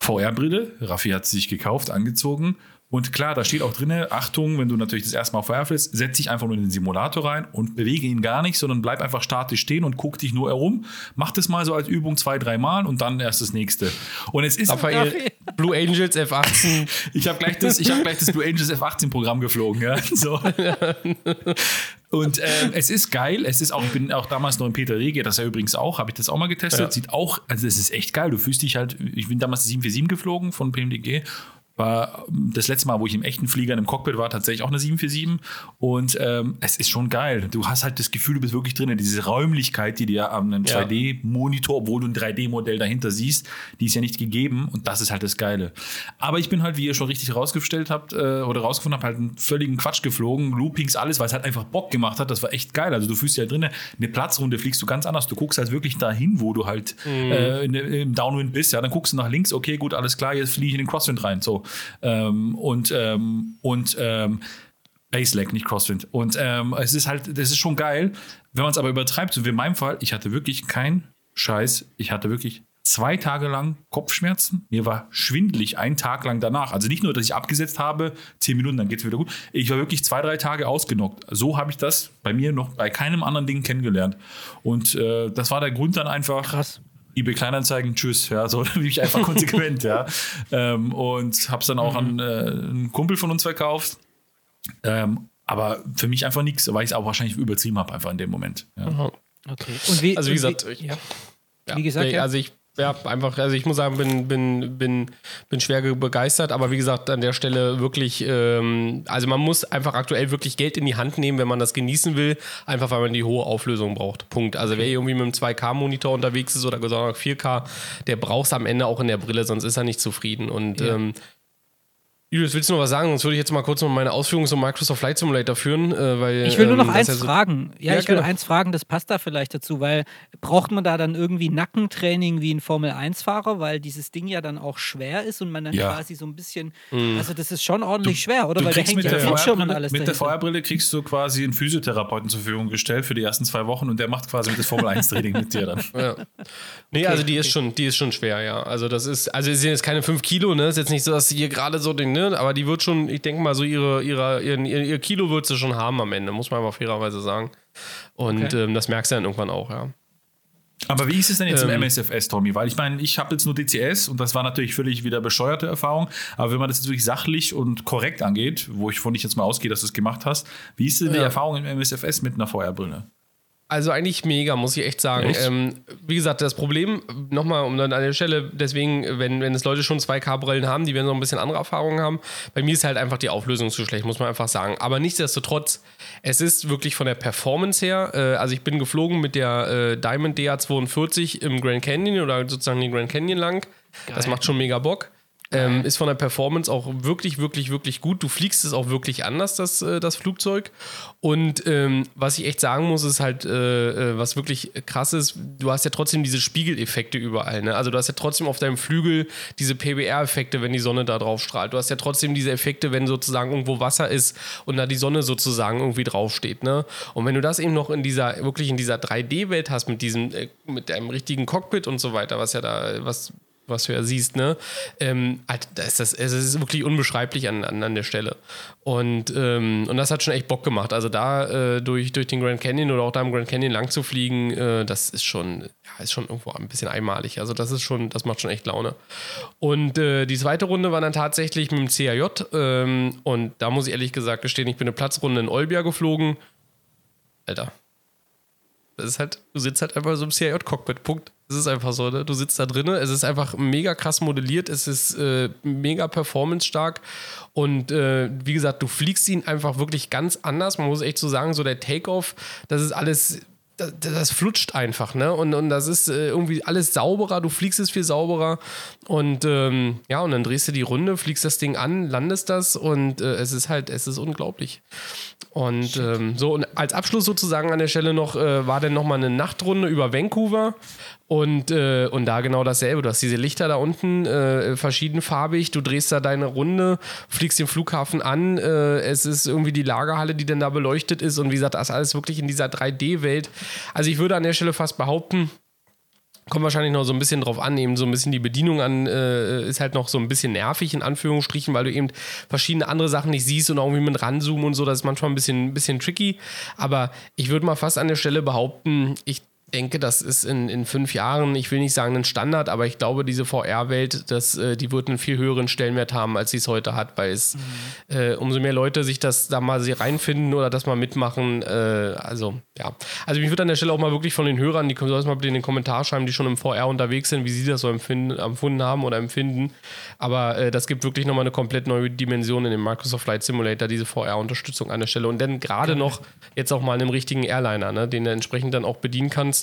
VR-Brille, Raffi hat sie sich gekauft, angezogen und klar, da steht auch drin, Achtung, wenn du natürlich das erste Mal auf fährst, setz dich einfach nur in den Simulator rein und bewege ihn gar nicht, sondern bleib einfach statisch stehen und guck dich nur herum. Mach das mal so als Übung zwei, drei Mal und dann erst das nächste. Und es ist. Raphael, <laughs> Blue Angels F18. ich habe gleich, das, hab gleich das Blue Angels F18-Programm geflogen, ja. So. Und ähm, es ist geil. Es ist auch, ich bin auch damals noch in Peter Rege, das ja übrigens auch, habe ich das auch mal getestet. Ja. Sieht auch, also es ist echt geil. Du fühlst dich halt, ich bin damals 747 geflogen von PMDG war das letzte Mal, wo ich im echten Flieger in einem Cockpit war, tatsächlich auch eine 747. Und ähm, es ist schon geil. Du hast halt das Gefühl, du bist wirklich drin. Diese Räumlichkeit, die dir an einem ja. 2D-Monitor, obwohl du ein 3D-Modell dahinter siehst, die ist ja nicht gegeben. Und das ist halt das Geile. Aber ich bin halt, wie ihr schon richtig rausgestellt habt äh, oder rausgefunden habt, halt einen völligen Quatsch geflogen. Loopings, alles, weil es halt einfach Bock gemacht hat. Das war echt geil. Also du fühlst dich halt drin. Eine Platzrunde fliegst du ganz anders. Du guckst halt wirklich dahin, wo du halt mhm. äh, in, im Downwind bist. Ja, dann guckst du nach links. Okay, gut, alles klar. Jetzt fliege ich in den Crosswind rein. So. Ähm, und ähm, und ähm, Baselag, nicht Crosswind. Und ähm, es ist halt, das ist schon geil. Wenn man es aber übertreibt, so wie in meinem Fall, ich hatte wirklich keinen Scheiß. Ich hatte wirklich zwei Tage lang Kopfschmerzen. Mir war schwindelig einen Tag lang danach. Also nicht nur, dass ich abgesetzt habe, zehn Minuten, dann geht es wieder gut. Ich war wirklich zwei, drei Tage ausgenockt. So habe ich das bei mir noch bei keinem anderen Ding kennengelernt. Und äh, das war der Grund dann einfach. Krass eBay Kleinanzeigen, tschüss, ja, so <laughs> bin ich einfach konsequent, ja. <laughs> Ähm, und habe es dann auch mhm. an äh, einen Kumpel von uns verkauft. Ähm, aber für mich einfach nichts, weil ich es auch wahrscheinlich übertrieben habe, einfach in dem Moment. Ja. Okay. Und wie, also wie gesagt, wie, ja. wie gesagt, ja. also ich ja, einfach, also ich muss sagen, bin, bin, bin, bin schwer begeistert, aber wie gesagt, an der Stelle wirklich, ähm, also man muss einfach aktuell wirklich Geld in die Hand nehmen, wenn man das genießen will, einfach weil man die hohe Auflösung braucht. Punkt. Also wer irgendwie mit einem 2K-Monitor unterwegs ist oder gesagt 4K, der braucht es am Ende auch in der Brille, sonst ist er nicht zufrieden. Und ja. ähm, Julius, willst du noch was sagen? Sonst würde ich jetzt mal kurz noch meine Ausführungen zum Microsoft Flight Simulator führen. Äh, weil, ich will nur noch ähm, eins ja so fragen. Ja, ja ich will genau. eins fragen, das passt da vielleicht dazu, weil braucht man da dann irgendwie Nackentraining wie ein Formel-1-Fahrer, weil dieses Ding ja dann auch schwer ist und man dann ja. quasi so ein bisschen, mhm. also das ist schon ordentlich du, schwer, oder? weil der hängt ja Fallschirm und alles Mit dahinter. der Feuerbrille kriegst du quasi einen Physiotherapeuten zur Verfügung gestellt für die ersten zwei Wochen und der macht quasi das Formel-1-Training mit dir dann. <laughs> Ja. Nee, okay, also die okay. ist schon, die ist schon schwer, ja. Also das ist, also es sind jetzt keine 5 Kilo, ne? Ist jetzt nicht so, dass sie hier gerade so den, ne? Aber die wird schon, ich denke mal, so ihre, ihre, ihr, ihr Kilo wird sie schon haben am Ende, muss man aber fairerweise sagen. Und okay. ähm, das merkst du dann irgendwann auch, ja. Aber wie ist es denn jetzt ähm, im MSFS, Tommy? Weil ich meine, ich habe jetzt nur DCS und das war natürlich völlig wieder bescheuerte Erfahrung. Aber wenn man das jetzt wirklich sachlich und korrekt angeht, wo ich von dich jetzt mal ausgehe, dass du es gemacht hast, wie ist denn die ja. Erfahrung im MSFS mit einer Feuerbrille? Also eigentlich mega, muss ich echt sagen. Echt? Ähm, wie gesagt, das Problem, nochmal um dann an der Stelle, deswegen, wenn, wenn es Leute schon 2K-Brillen haben, die werden noch ein bisschen andere Erfahrungen haben. Bei mir ist halt einfach die Auflösung zu schlecht, muss man einfach sagen. Aber nichtsdestotrotz, es ist wirklich von der Performance her, äh, also ich bin geflogen mit der äh, Diamond DA42 im Grand Canyon oder sozusagen den Grand Canyon lang. Geil. Das macht schon mega Bock. Ähm, ist von der Performance auch wirklich, wirklich, wirklich gut. Du fliegst es auch wirklich anders, das, äh, das Flugzeug. Und ähm, was ich echt sagen muss, ist halt, äh, äh was wirklich krass ist, du hast ja trotzdem diese Spiegeleffekte überall. Ne? Also du hast ja trotzdem auf deinem Flügel diese PBR-Effekte, wenn die Sonne da drauf strahlt. Du hast ja trotzdem diese Effekte, wenn sozusagen irgendwo Wasser ist und da die Sonne sozusagen irgendwie draufsteht. Ne? Und wenn du das eben noch in dieser, wirklich in dieser 3D-Welt hast, mit diesem, äh, mit deinem richtigen Cockpit und so weiter, was ja da, was was du ja siehst, ne? Ähm, halt, da ist das, es ist wirklich unbeschreiblich an, an, an der Stelle. Und, ähm, und das hat schon echt Bock gemacht. Also da äh, durch, durch den Grand Canyon oder auch da im Grand Canyon lang zu fliegen, äh, das ist schon, ja, ist schon irgendwo ein bisschen einmalig. Also das ist schon, das macht schon echt Laune. Und äh, die zweite Runde war dann tatsächlich mit dem CAJ. Ähm, und da muss ich ehrlich gesagt gestehen, ich bin eine Platzrunde in Olbia geflogen. Alter. Das ist halt, du sitzt halt einfach so im CAJ-Cockpit. Punkt. Es ist einfach so, ne? Du sitzt da drinnen, es ist einfach mega krass modelliert, es ist äh, mega performance-stark und äh, wie gesagt, du fliegst ihn einfach wirklich ganz anders. Man muss echt so sagen, so der Takeoff, das ist alles das, das, flutscht einfach, ne? Und, und das ist äh, irgendwie alles sauberer, du fliegst es viel sauberer. Und ähm, ja, und dann drehst du die Runde, fliegst das Ding an, landest das und äh, es ist halt, es ist unglaublich. Und ähm, so, und als Abschluss sozusagen an der Stelle noch, äh, war dann nochmal eine Nachtrunde über Vancouver. Und, äh, und da genau dasselbe. Du hast diese Lichter da unten, äh, verschiedenfarbig. Du drehst da deine Runde, fliegst den Flughafen an. Äh, es ist irgendwie die Lagerhalle, die dann da beleuchtet ist. Und wie gesagt, das alles wirklich in dieser 3D-Welt. Also ich würde an der Stelle fast behaupten, Kommt wahrscheinlich noch so ein bisschen drauf an, eben so ein bisschen die Bedienung an, äh, ist halt noch so ein bisschen nervig, in Anführungsstrichen, weil du eben verschiedene andere Sachen nicht siehst und auch irgendwie mit ranzoomen und so, das ist manchmal ein bisschen, ein bisschen tricky. Aber ich würde mal fast an der Stelle behaupten, ich denke, das ist in, in fünf Jahren, ich will nicht sagen ein Standard, aber ich glaube, diese VR-Welt, äh, die wird einen viel höheren Stellenwert haben, als sie es heute hat, weil es mhm. äh, umso mehr Leute sich das da mal reinfinden oder das mal mitmachen. Äh, also, ja. Also, mich würde an der Stelle auch mal wirklich von den Hörern, die sollen mal bitte in den Kommentar schreiben, die schon im VR unterwegs sind, wie sie das so empfinden, empfunden haben oder empfinden. Aber äh, das gibt wirklich nochmal eine komplett neue Dimension in dem Microsoft Flight Simulator, diese VR-Unterstützung an der Stelle. Und dann gerade noch jetzt auch mal in einem richtigen Airliner, ne, den du entsprechend dann auch bedienen kannst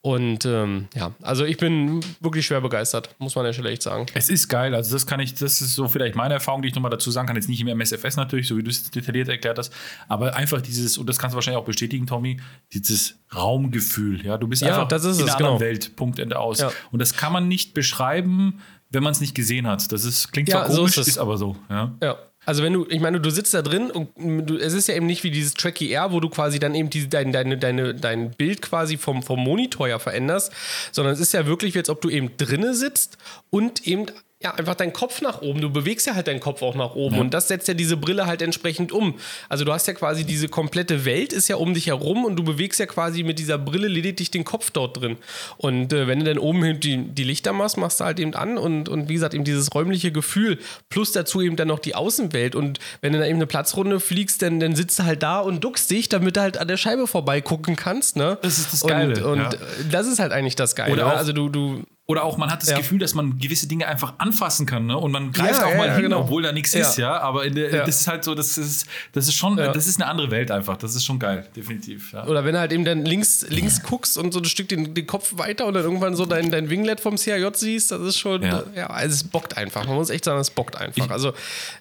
und ähm, ja, also ich bin wirklich schwer begeistert, muss man an der Stelle echt sagen. Es ist geil, also das kann ich, das ist so vielleicht meine Erfahrung, die ich nochmal dazu sagen kann, jetzt nicht im MSFS natürlich, so wie du es detailliert erklärt hast, aber einfach dieses, und das kannst du wahrscheinlich auch bestätigen, Tommy, dieses Raumgefühl, ja, du bist ja, einfach das ist in einer anderen genau. Welt, Punkt, Ende aus. Ja. Und das kann man nicht beschreiben, wenn man es nicht gesehen hat. Das ist, klingt zwar komisch, so ist, ist, aber so, ja. Ja, also wenn du, ich meine, du sitzt da drin und du, es ist ja eben nicht wie dieses Tracky Air, wo du quasi dann eben die, dein, deine, deine, dein Bild quasi vom, vom Monitor ja veränderst, sondern es ist ja wirklich, als ob du eben drinne sitzt und eben ja, einfach deinen Kopf nach oben. Du bewegst ja halt deinen Kopf auch nach oben. Ja. Und das setzt ja diese Brille halt entsprechend um. Also du hast ja quasi diese komplette Welt ist ja um dich herum und du bewegst ja quasi mit dieser Brille lediglich den Kopf dort drin. Und äh, wenn du dann oben die, die Lichter machst, machst du halt eben an und, und wie gesagt, eben dieses räumliche Gefühl. Plus dazu eben dann noch die Außenwelt. Und wenn du dann eben eine Platzrunde fliegst, dann, dann sitzt du halt da und duckst dich, damit du halt an der Scheibe vorbeigucken kannst. Ne? Das ist das Geile. Und, und ja. das ist halt eigentlich das Geile. Oder auch, also du, du oder auch man hat das ja. Gefühl, dass man gewisse Dinge einfach anfassen kann, ne? Und man greift ja, auch mal ja, hin, genau. obwohl da nichts ist, ja. Aber der, das ist halt so, das ist, das ist schon, das ist eine andere Welt einfach. Das ist schon geil, definitiv. Oder wenn du halt eben dann links, links guckst und so ein Stück den, den Kopf weiter und dann irgendwann so dein, dein Winglet vom CIJ siehst, das ist schon, ja, also es bockt einfach. Man muss echt sagen, es bockt einfach. Ich, also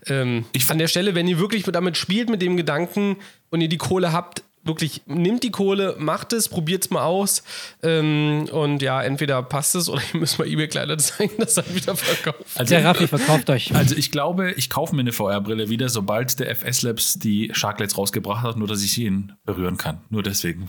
ähm, ich, an der Stelle, wenn ihr wirklich damit spielt, mit dem Gedanken und ihr die Kohle habt, wirklich, nimmt die Kohle, macht es, probiert es mal aus. Ähm, und ja, entweder passt es oder <laughs> ihr müsst mal eBay-Kleider zeigen, das dann wieder verkauft. Also, Der Raffi verkauft euch. Also ich glaube, ich kaufe mir eine VR-Brille wieder, sobald der FS Labs die Sharklets rausgebracht hat, nur dass ich sie berühren kann. Nur deswegen.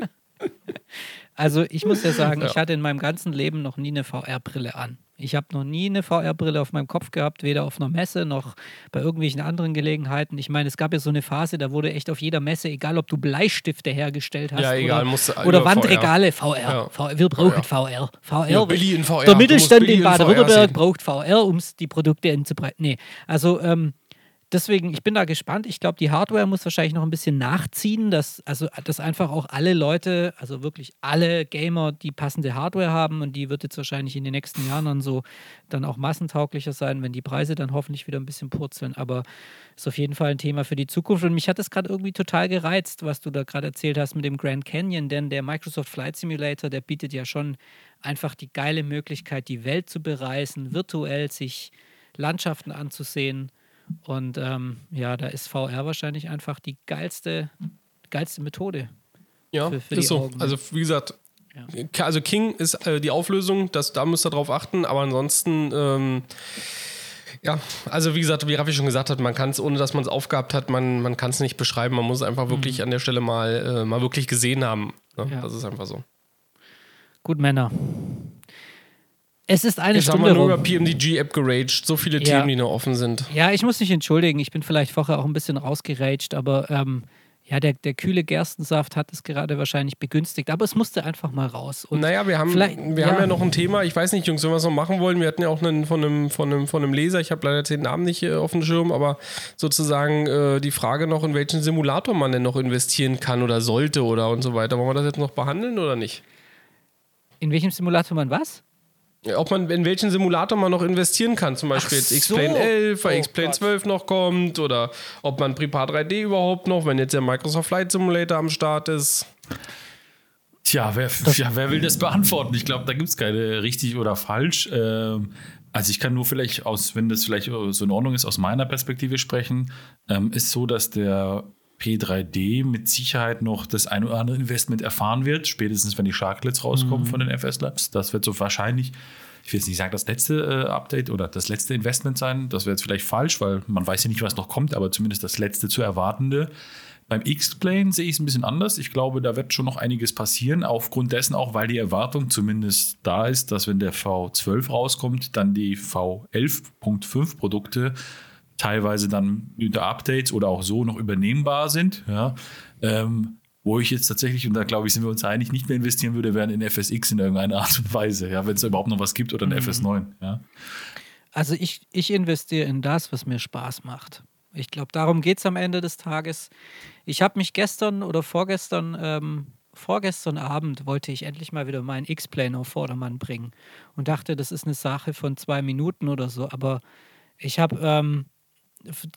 <laughs> also ich muss ja sagen, ja. ich hatte in meinem ganzen Leben noch nie eine VR-Brille an. Ich habe noch nie eine VR-Brille auf meinem Kopf gehabt, weder auf einer Messe noch bei irgendwelchen anderen Gelegenheiten. Ich meine, es gab ja so eine Phase, da wurde echt auf jeder Messe, egal ob du Bleistifte hergestellt hast ja, egal, oder, oder Wandregale, VR. VR. Ja. VR. Wir brauchen VR. VR. Ja, Billy in VR. Der Mittelstand in Baden-Württemberg braucht VR, um die Produkte anzubreiten. Nee, also ähm, deswegen, ich bin da gespannt. Ich glaube, die Hardware muss wahrscheinlich noch ein bisschen nachziehen, dass, also, dass einfach auch alle Leute, also wirklich alle Gamer, die passende Hardware haben und die wird jetzt wahrscheinlich in den nächsten Jahren dann so dann auch massentauglicher sein, wenn die Preise dann hoffentlich wieder ein bisschen purzeln. Aber ist auf jeden Fall ein Thema für die Zukunft. Und mich hat es gerade irgendwie total gereizt, was du da gerade erzählt hast mit dem Grand Canyon, denn der Microsoft Flight Simulator, der bietet ja schon einfach die geile Möglichkeit, die Welt zu bereisen, virtuell sich Landschaften anzusehen und ähm, ja, da ist VR wahrscheinlich einfach die geilste, geilste Methode. Ja, für, für ist so. Augen. Ne? Also wie gesagt, ja. also King ist äh, die Auflösung, das, da müsst ihr drauf achten, aber ansonsten, ähm, ja, also wie gesagt, wie Raffi schon gesagt hat, man kann es, ohne dass man es aufgehabt hat, man, man kann es nicht beschreiben, man muss es einfach mhm. wirklich an der Stelle mal, äh, mal wirklich gesehen haben. Ne? Ja. Das ist einfach so. Gut, Männer. Es ist eine Jetzt Stunde. haben wir nur über PMDG-App geraged. So viele ja. Themen, die noch offen sind. Ja, ich muss mich entschuldigen. Ich bin vielleicht vorher auch ein bisschen rausgeraged, aber ähm, ja, der, der kühle Gerstensaft hat es gerade wahrscheinlich begünstigt, aber es musste einfach mal raus. Und naja, wir, haben, wir ja. haben ja noch ein Thema. Ich weiß nicht, Jungs, wenn wir es noch machen wollen. Wir hatten ja auch einen von einem, von einem, von einem Leser, ich habe leider den Namen nicht äh, auf dem Schirm, aber sozusagen äh, die Frage noch, in welchen Simulator man denn noch investieren kann oder sollte oder und so weiter. Wollen wir das jetzt noch behandeln oder nicht? In welchem Simulator man was? Ob man in welchen Simulator man noch investieren kann, zum Beispiel Ach jetzt X-Plane so. 11, weil oh X-Plane 12 noch kommt oder ob man Prepar 3D überhaupt noch, wenn jetzt der Microsoft Flight Simulator am Start ist. Tja, wer, ja, wer will das beantworten? Ich glaube, da gibt es keine richtig oder falsch. Ähm, also ich kann nur vielleicht aus, wenn das vielleicht so in Ordnung ist, aus meiner Perspektive sprechen, ähm, ist so, dass der P3D mit Sicherheit noch das ein oder andere Investment erfahren wird, spätestens wenn die Sharklets rauskommen mhm. von den FS Labs. Das wird so wahrscheinlich, ich will jetzt nicht sagen, das letzte äh, Update oder das letzte Investment sein. Das wäre jetzt vielleicht falsch, weil man weiß ja nicht, was noch kommt, aber zumindest das letzte zu erwartende. Beim X-Plane sehe ich es ein bisschen anders. Ich glaube, da wird schon noch einiges passieren. Aufgrund dessen auch, weil die Erwartung zumindest da ist, dass wenn der V12 rauskommt, dann die V11.5 Produkte teilweise dann unter Updates oder auch so noch übernehmbar sind. Ja. Ähm, wo ich jetzt tatsächlich, und da glaube ich, sind wir uns einig, nicht mehr investieren würde, wären in FSX in irgendeiner Art und Weise, ja, wenn es überhaupt noch was gibt oder in mhm. FS9. Ja. Also ich, ich investiere in das, was mir Spaß macht. Ich glaube, darum geht es am Ende des Tages. Ich habe mich gestern oder vorgestern, ähm, vorgestern Abend wollte ich endlich mal wieder meinen X-Plane auf Vordermann bringen und dachte, das ist eine Sache von zwei Minuten oder so. Aber ich habe ähm,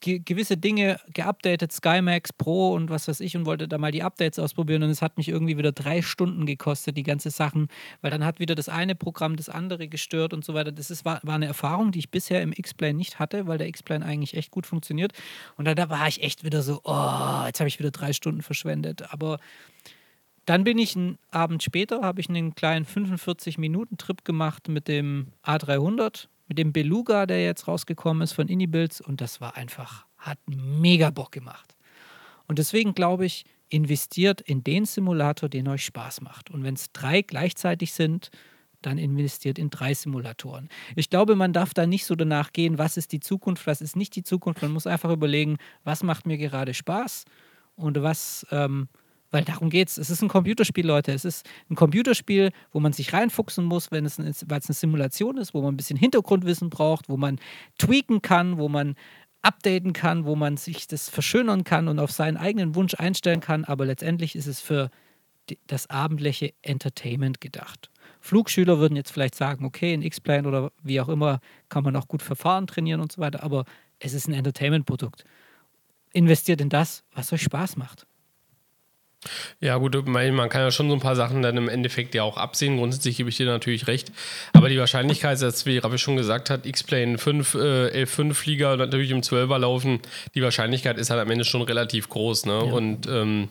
gewisse Dinge geupdatet, SkyMax Pro und was weiß ich, und wollte da mal die Updates ausprobieren. Und es hat mich irgendwie wieder drei Stunden gekostet, die ganze Sachen, weil dann hat wieder das eine Programm das andere gestört und so weiter. Das ist, war, war eine Erfahrung, die ich bisher im X-Plane nicht hatte, weil der X-Plane eigentlich echt gut funktioniert. Und da, da war ich echt wieder so, oh, jetzt habe ich wieder drei Stunden verschwendet. Aber dann bin ich einen Abend später, habe ich einen kleinen 45-Minuten-Trip gemacht mit dem A300 mit dem Beluga, der jetzt rausgekommen ist von Inibills und das war einfach, hat mega Bock gemacht. Und deswegen glaube ich, investiert in den Simulator, den euch Spaß macht. Und wenn es drei gleichzeitig sind, dann investiert in drei Simulatoren. Ich glaube, man darf da nicht so danach gehen, was ist die Zukunft, was ist nicht die Zukunft. Man muss einfach überlegen, was macht mir gerade Spaß und was ähm, weil darum geht Es Es ist ein Computerspiel, Leute. Es ist ein Computerspiel, wo man sich reinfuchsen muss, wenn es, weil es eine Simulation ist, wo man ein bisschen Hintergrundwissen braucht, wo man tweaken kann, wo man updaten kann, wo man sich das verschönern kann und auf seinen eigenen Wunsch einstellen kann. Aber letztendlich ist es für das abendliche Entertainment gedacht. Flugschüler würden jetzt vielleicht sagen, okay, in X-Plane oder wie auch immer kann man auch gut Verfahren trainieren und so weiter, aber es ist ein Entertainment-Produkt. Investiert in das, was euch Spaß macht. Ja, gut, man kann ja schon so ein paar Sachen dann im Endeffekt ja auch absehen. Grundsätzlich gebe ich dir natürlich recht. Aber die Wahrscheinlichkeit, dass, wie Raffi schon gesagt hat, X-Plane 5, äh, L5-Flieger natürlich im 12er laufen, die Wahrscheinlichkeit ist halt am Ende schon relativ groß. Ne? Ja. Und ähm,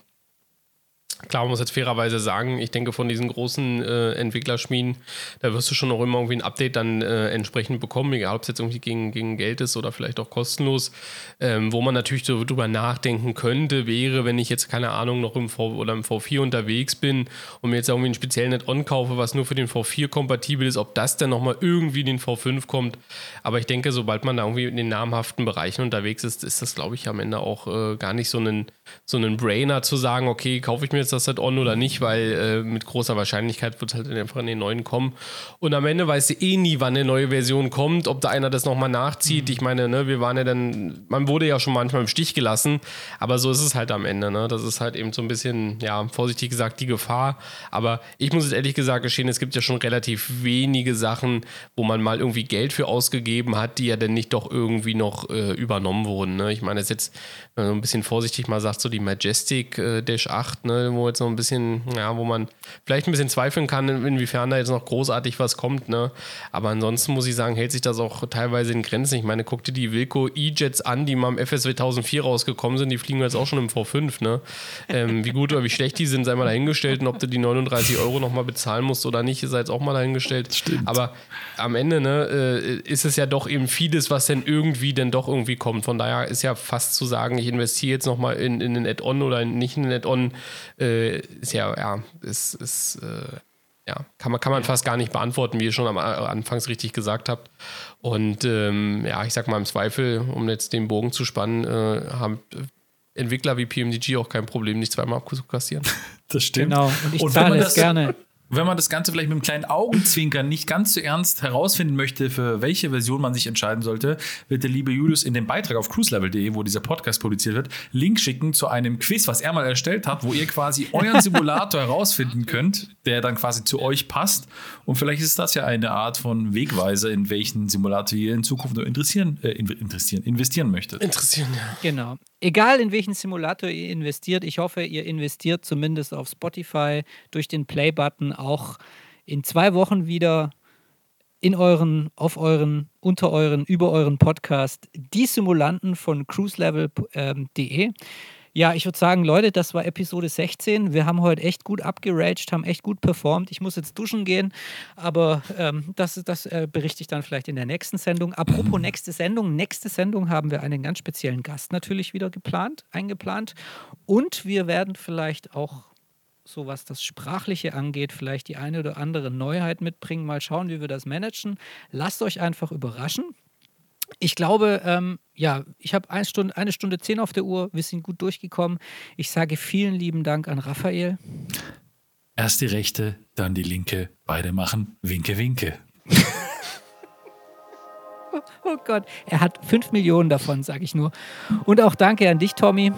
Klar, man muss jetzt fairerweise sagen, ich denke, von diesen großen äh, Entwicklerschmieden, da wirst du schon auch immer irgendwie ein Update dann äh, entsprechend bekommen, egal ob es jetzt irgendwie gegen, gegen Geld ist oder vielleicht auch kostenlos. Ähm, wo man natürlich so drüber nachdenken könnte, wäre, wenn ich jetzt, keine Ahnung, noch im V oder im V4 unterwegs bin und mir jetzt irgendwie einen speziellen Net-On kaufe, was nur für den V4 kompatibel ist, ob das dann nochmal irgendwie in den V5 kommt. Aber ich denke, sobald man da irgendwie in den namhaften Bereichen unterwegs ist, ist das, glaube ich, am Ende auch äh, gar nicht so ein, so ein Brainer zu sagen, okay, kaufe ich mir jetzt jetzt das Add-on oder nicht, weil äh, mit großer Wahrscheinlichkeit wird halt einfach in den neuen kommen. Und am Ende weißt du eh nie, wann eine neue Version kommt, ob da einer das nochmal nachzieht. Ich meine, ne, wir waren ja dann, man wurde ja schon manchmal im Stich gelassen, aber so ist es halt am Ende. Ne? Das ist halt eben so ein bisschen, ja, vorsichtig gesagt, die Gefahr. Aber ich muss es ehrlich gesagt gestehen, es gibt ja schon relativ wenige Sachen, wo man mal irgendwie Geld für ausgegeben hat, die ja dann nicht doch irgendwie noch äh, übernommen wurden. Ne? Ich meine, das ist jetzt, wenn man so ein bisschen vorsichtig mal sagt, so die Majestic äh, Dash 8, ne, wo jetzt noch ein bisschen, ja, wo man vielleicht ein bisschen zweifeln kann, inwiefern da jetzt noch großartig was kommt. Ne? Aber ansonsten muss ich sagen, hält sich das auch teilweise in Grenzen. Ich meine, guck dir die Wilco E-Jets an, die mal im FS 2004 rausgekommen sind, die fliegen jetzt auch schon im V5. Ne? Ähm, wie gut oder wie schlecht die sind, sei mal dahingestellt. Und ob du die 39 Euro nochmal bezahlen musst oder nicht, sei jetzt auch mal dahingestellt. Stimmt. Aber am Ende ne, äh, ist es ja doch eben vieles, was denn irgendwie denn doch irgendwie kommt. Von daher ist ja fast zu sagen, ich investiere jetzt nochmal in, in ein Add-on oder nicht in ein Add-on, äh, ist ja, ja, ist, ist äh, ja, kann man, kann man fast gar nicht beantworten, wie ihr schon am Anfangs richtig gesagt habt. Und ähm, ja, ich sag mal im Zweifel, um jetzt den Bogen zu spannen, äh, haben Entwickler wie PMDG auch kein Problem, nicht zweimal abzukassieren. <laughs> Das stimmt. Genau, und ich Und zahle es das- gerne. <laughs> Wenn man das Ganze vielleicht mit einem kleinen Augenzwinkern nicht ganz so ernst herausfinden möchte, für welche Version man sich entscheiden sollte, wird der liebe Julius in dem Beitrag auf cruiselevel.de, wo dieser Podcast publiziert wird, Link schicken zu einem Quiz, was er mal erstellt hat, wo ihr quasi euren Simulator <laughs> herausfinden könnt, der dann quasi zu euch passt. Und vielleicht ist das ja eine Art von Wegweiser, in welchen Simulator ihr in Zukunft nur interessieren, äh, in- interessieren, investieren möchtet. Interessieren, ja. Genau. Egal in welchen Simulator ihr investiert, ich hoffe, ihr investiert zumindest auf Spotify durch den Play-Button auch in zwei Wochen wieder in euren, auf euren, unter euren, über euren Podcast die Simulanten von cruiselevel.de. Ja, ich würde sagen, Leute, das war Episode 16. Wir haben heute echt gut abgeraged, haben echt gut performt. Ich muss jetzt duschen gehen, aber ähm, das, das äh, berichte ich dann vielleicht in der nächsten Sendung. Apropos nächste Sendung. Nächste Sendung haben wir einen ganz speziellen Gast natürlich wieder geplant, eingeplant. Und wir werden vielleicht auch so was das Sprachliche angeht, vielleicht die eine oder andere Neuheit mitbringen. Mal schauen, wie wir das managen. Lasst euch einfach überraschen. Ich glaube, ähm, ja, ich habe eine Stunde, eine Stunde zehn auf der Uhr. Wir sind gut durchgekommen. Ich sage vielen lieben Dank an Raphael. Erst die rechte, dann die linke. Beide machen Winke, Winke. <laughs> Oh Gott, er hat fünf Millionen davon, sage ich nur. Und auch danke an dich, Tommy.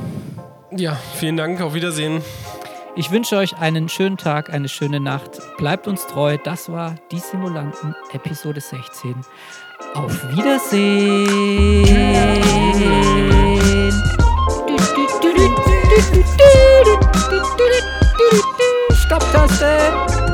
Ja, vielen Dank, auf Wiedersehen. Ich wünsche euch einen schönen Tag, eine schöne Nacht. Bleibt uns treu. Das war die Simulanten Episode 16. Auf Wiedersehen. Stopptaste.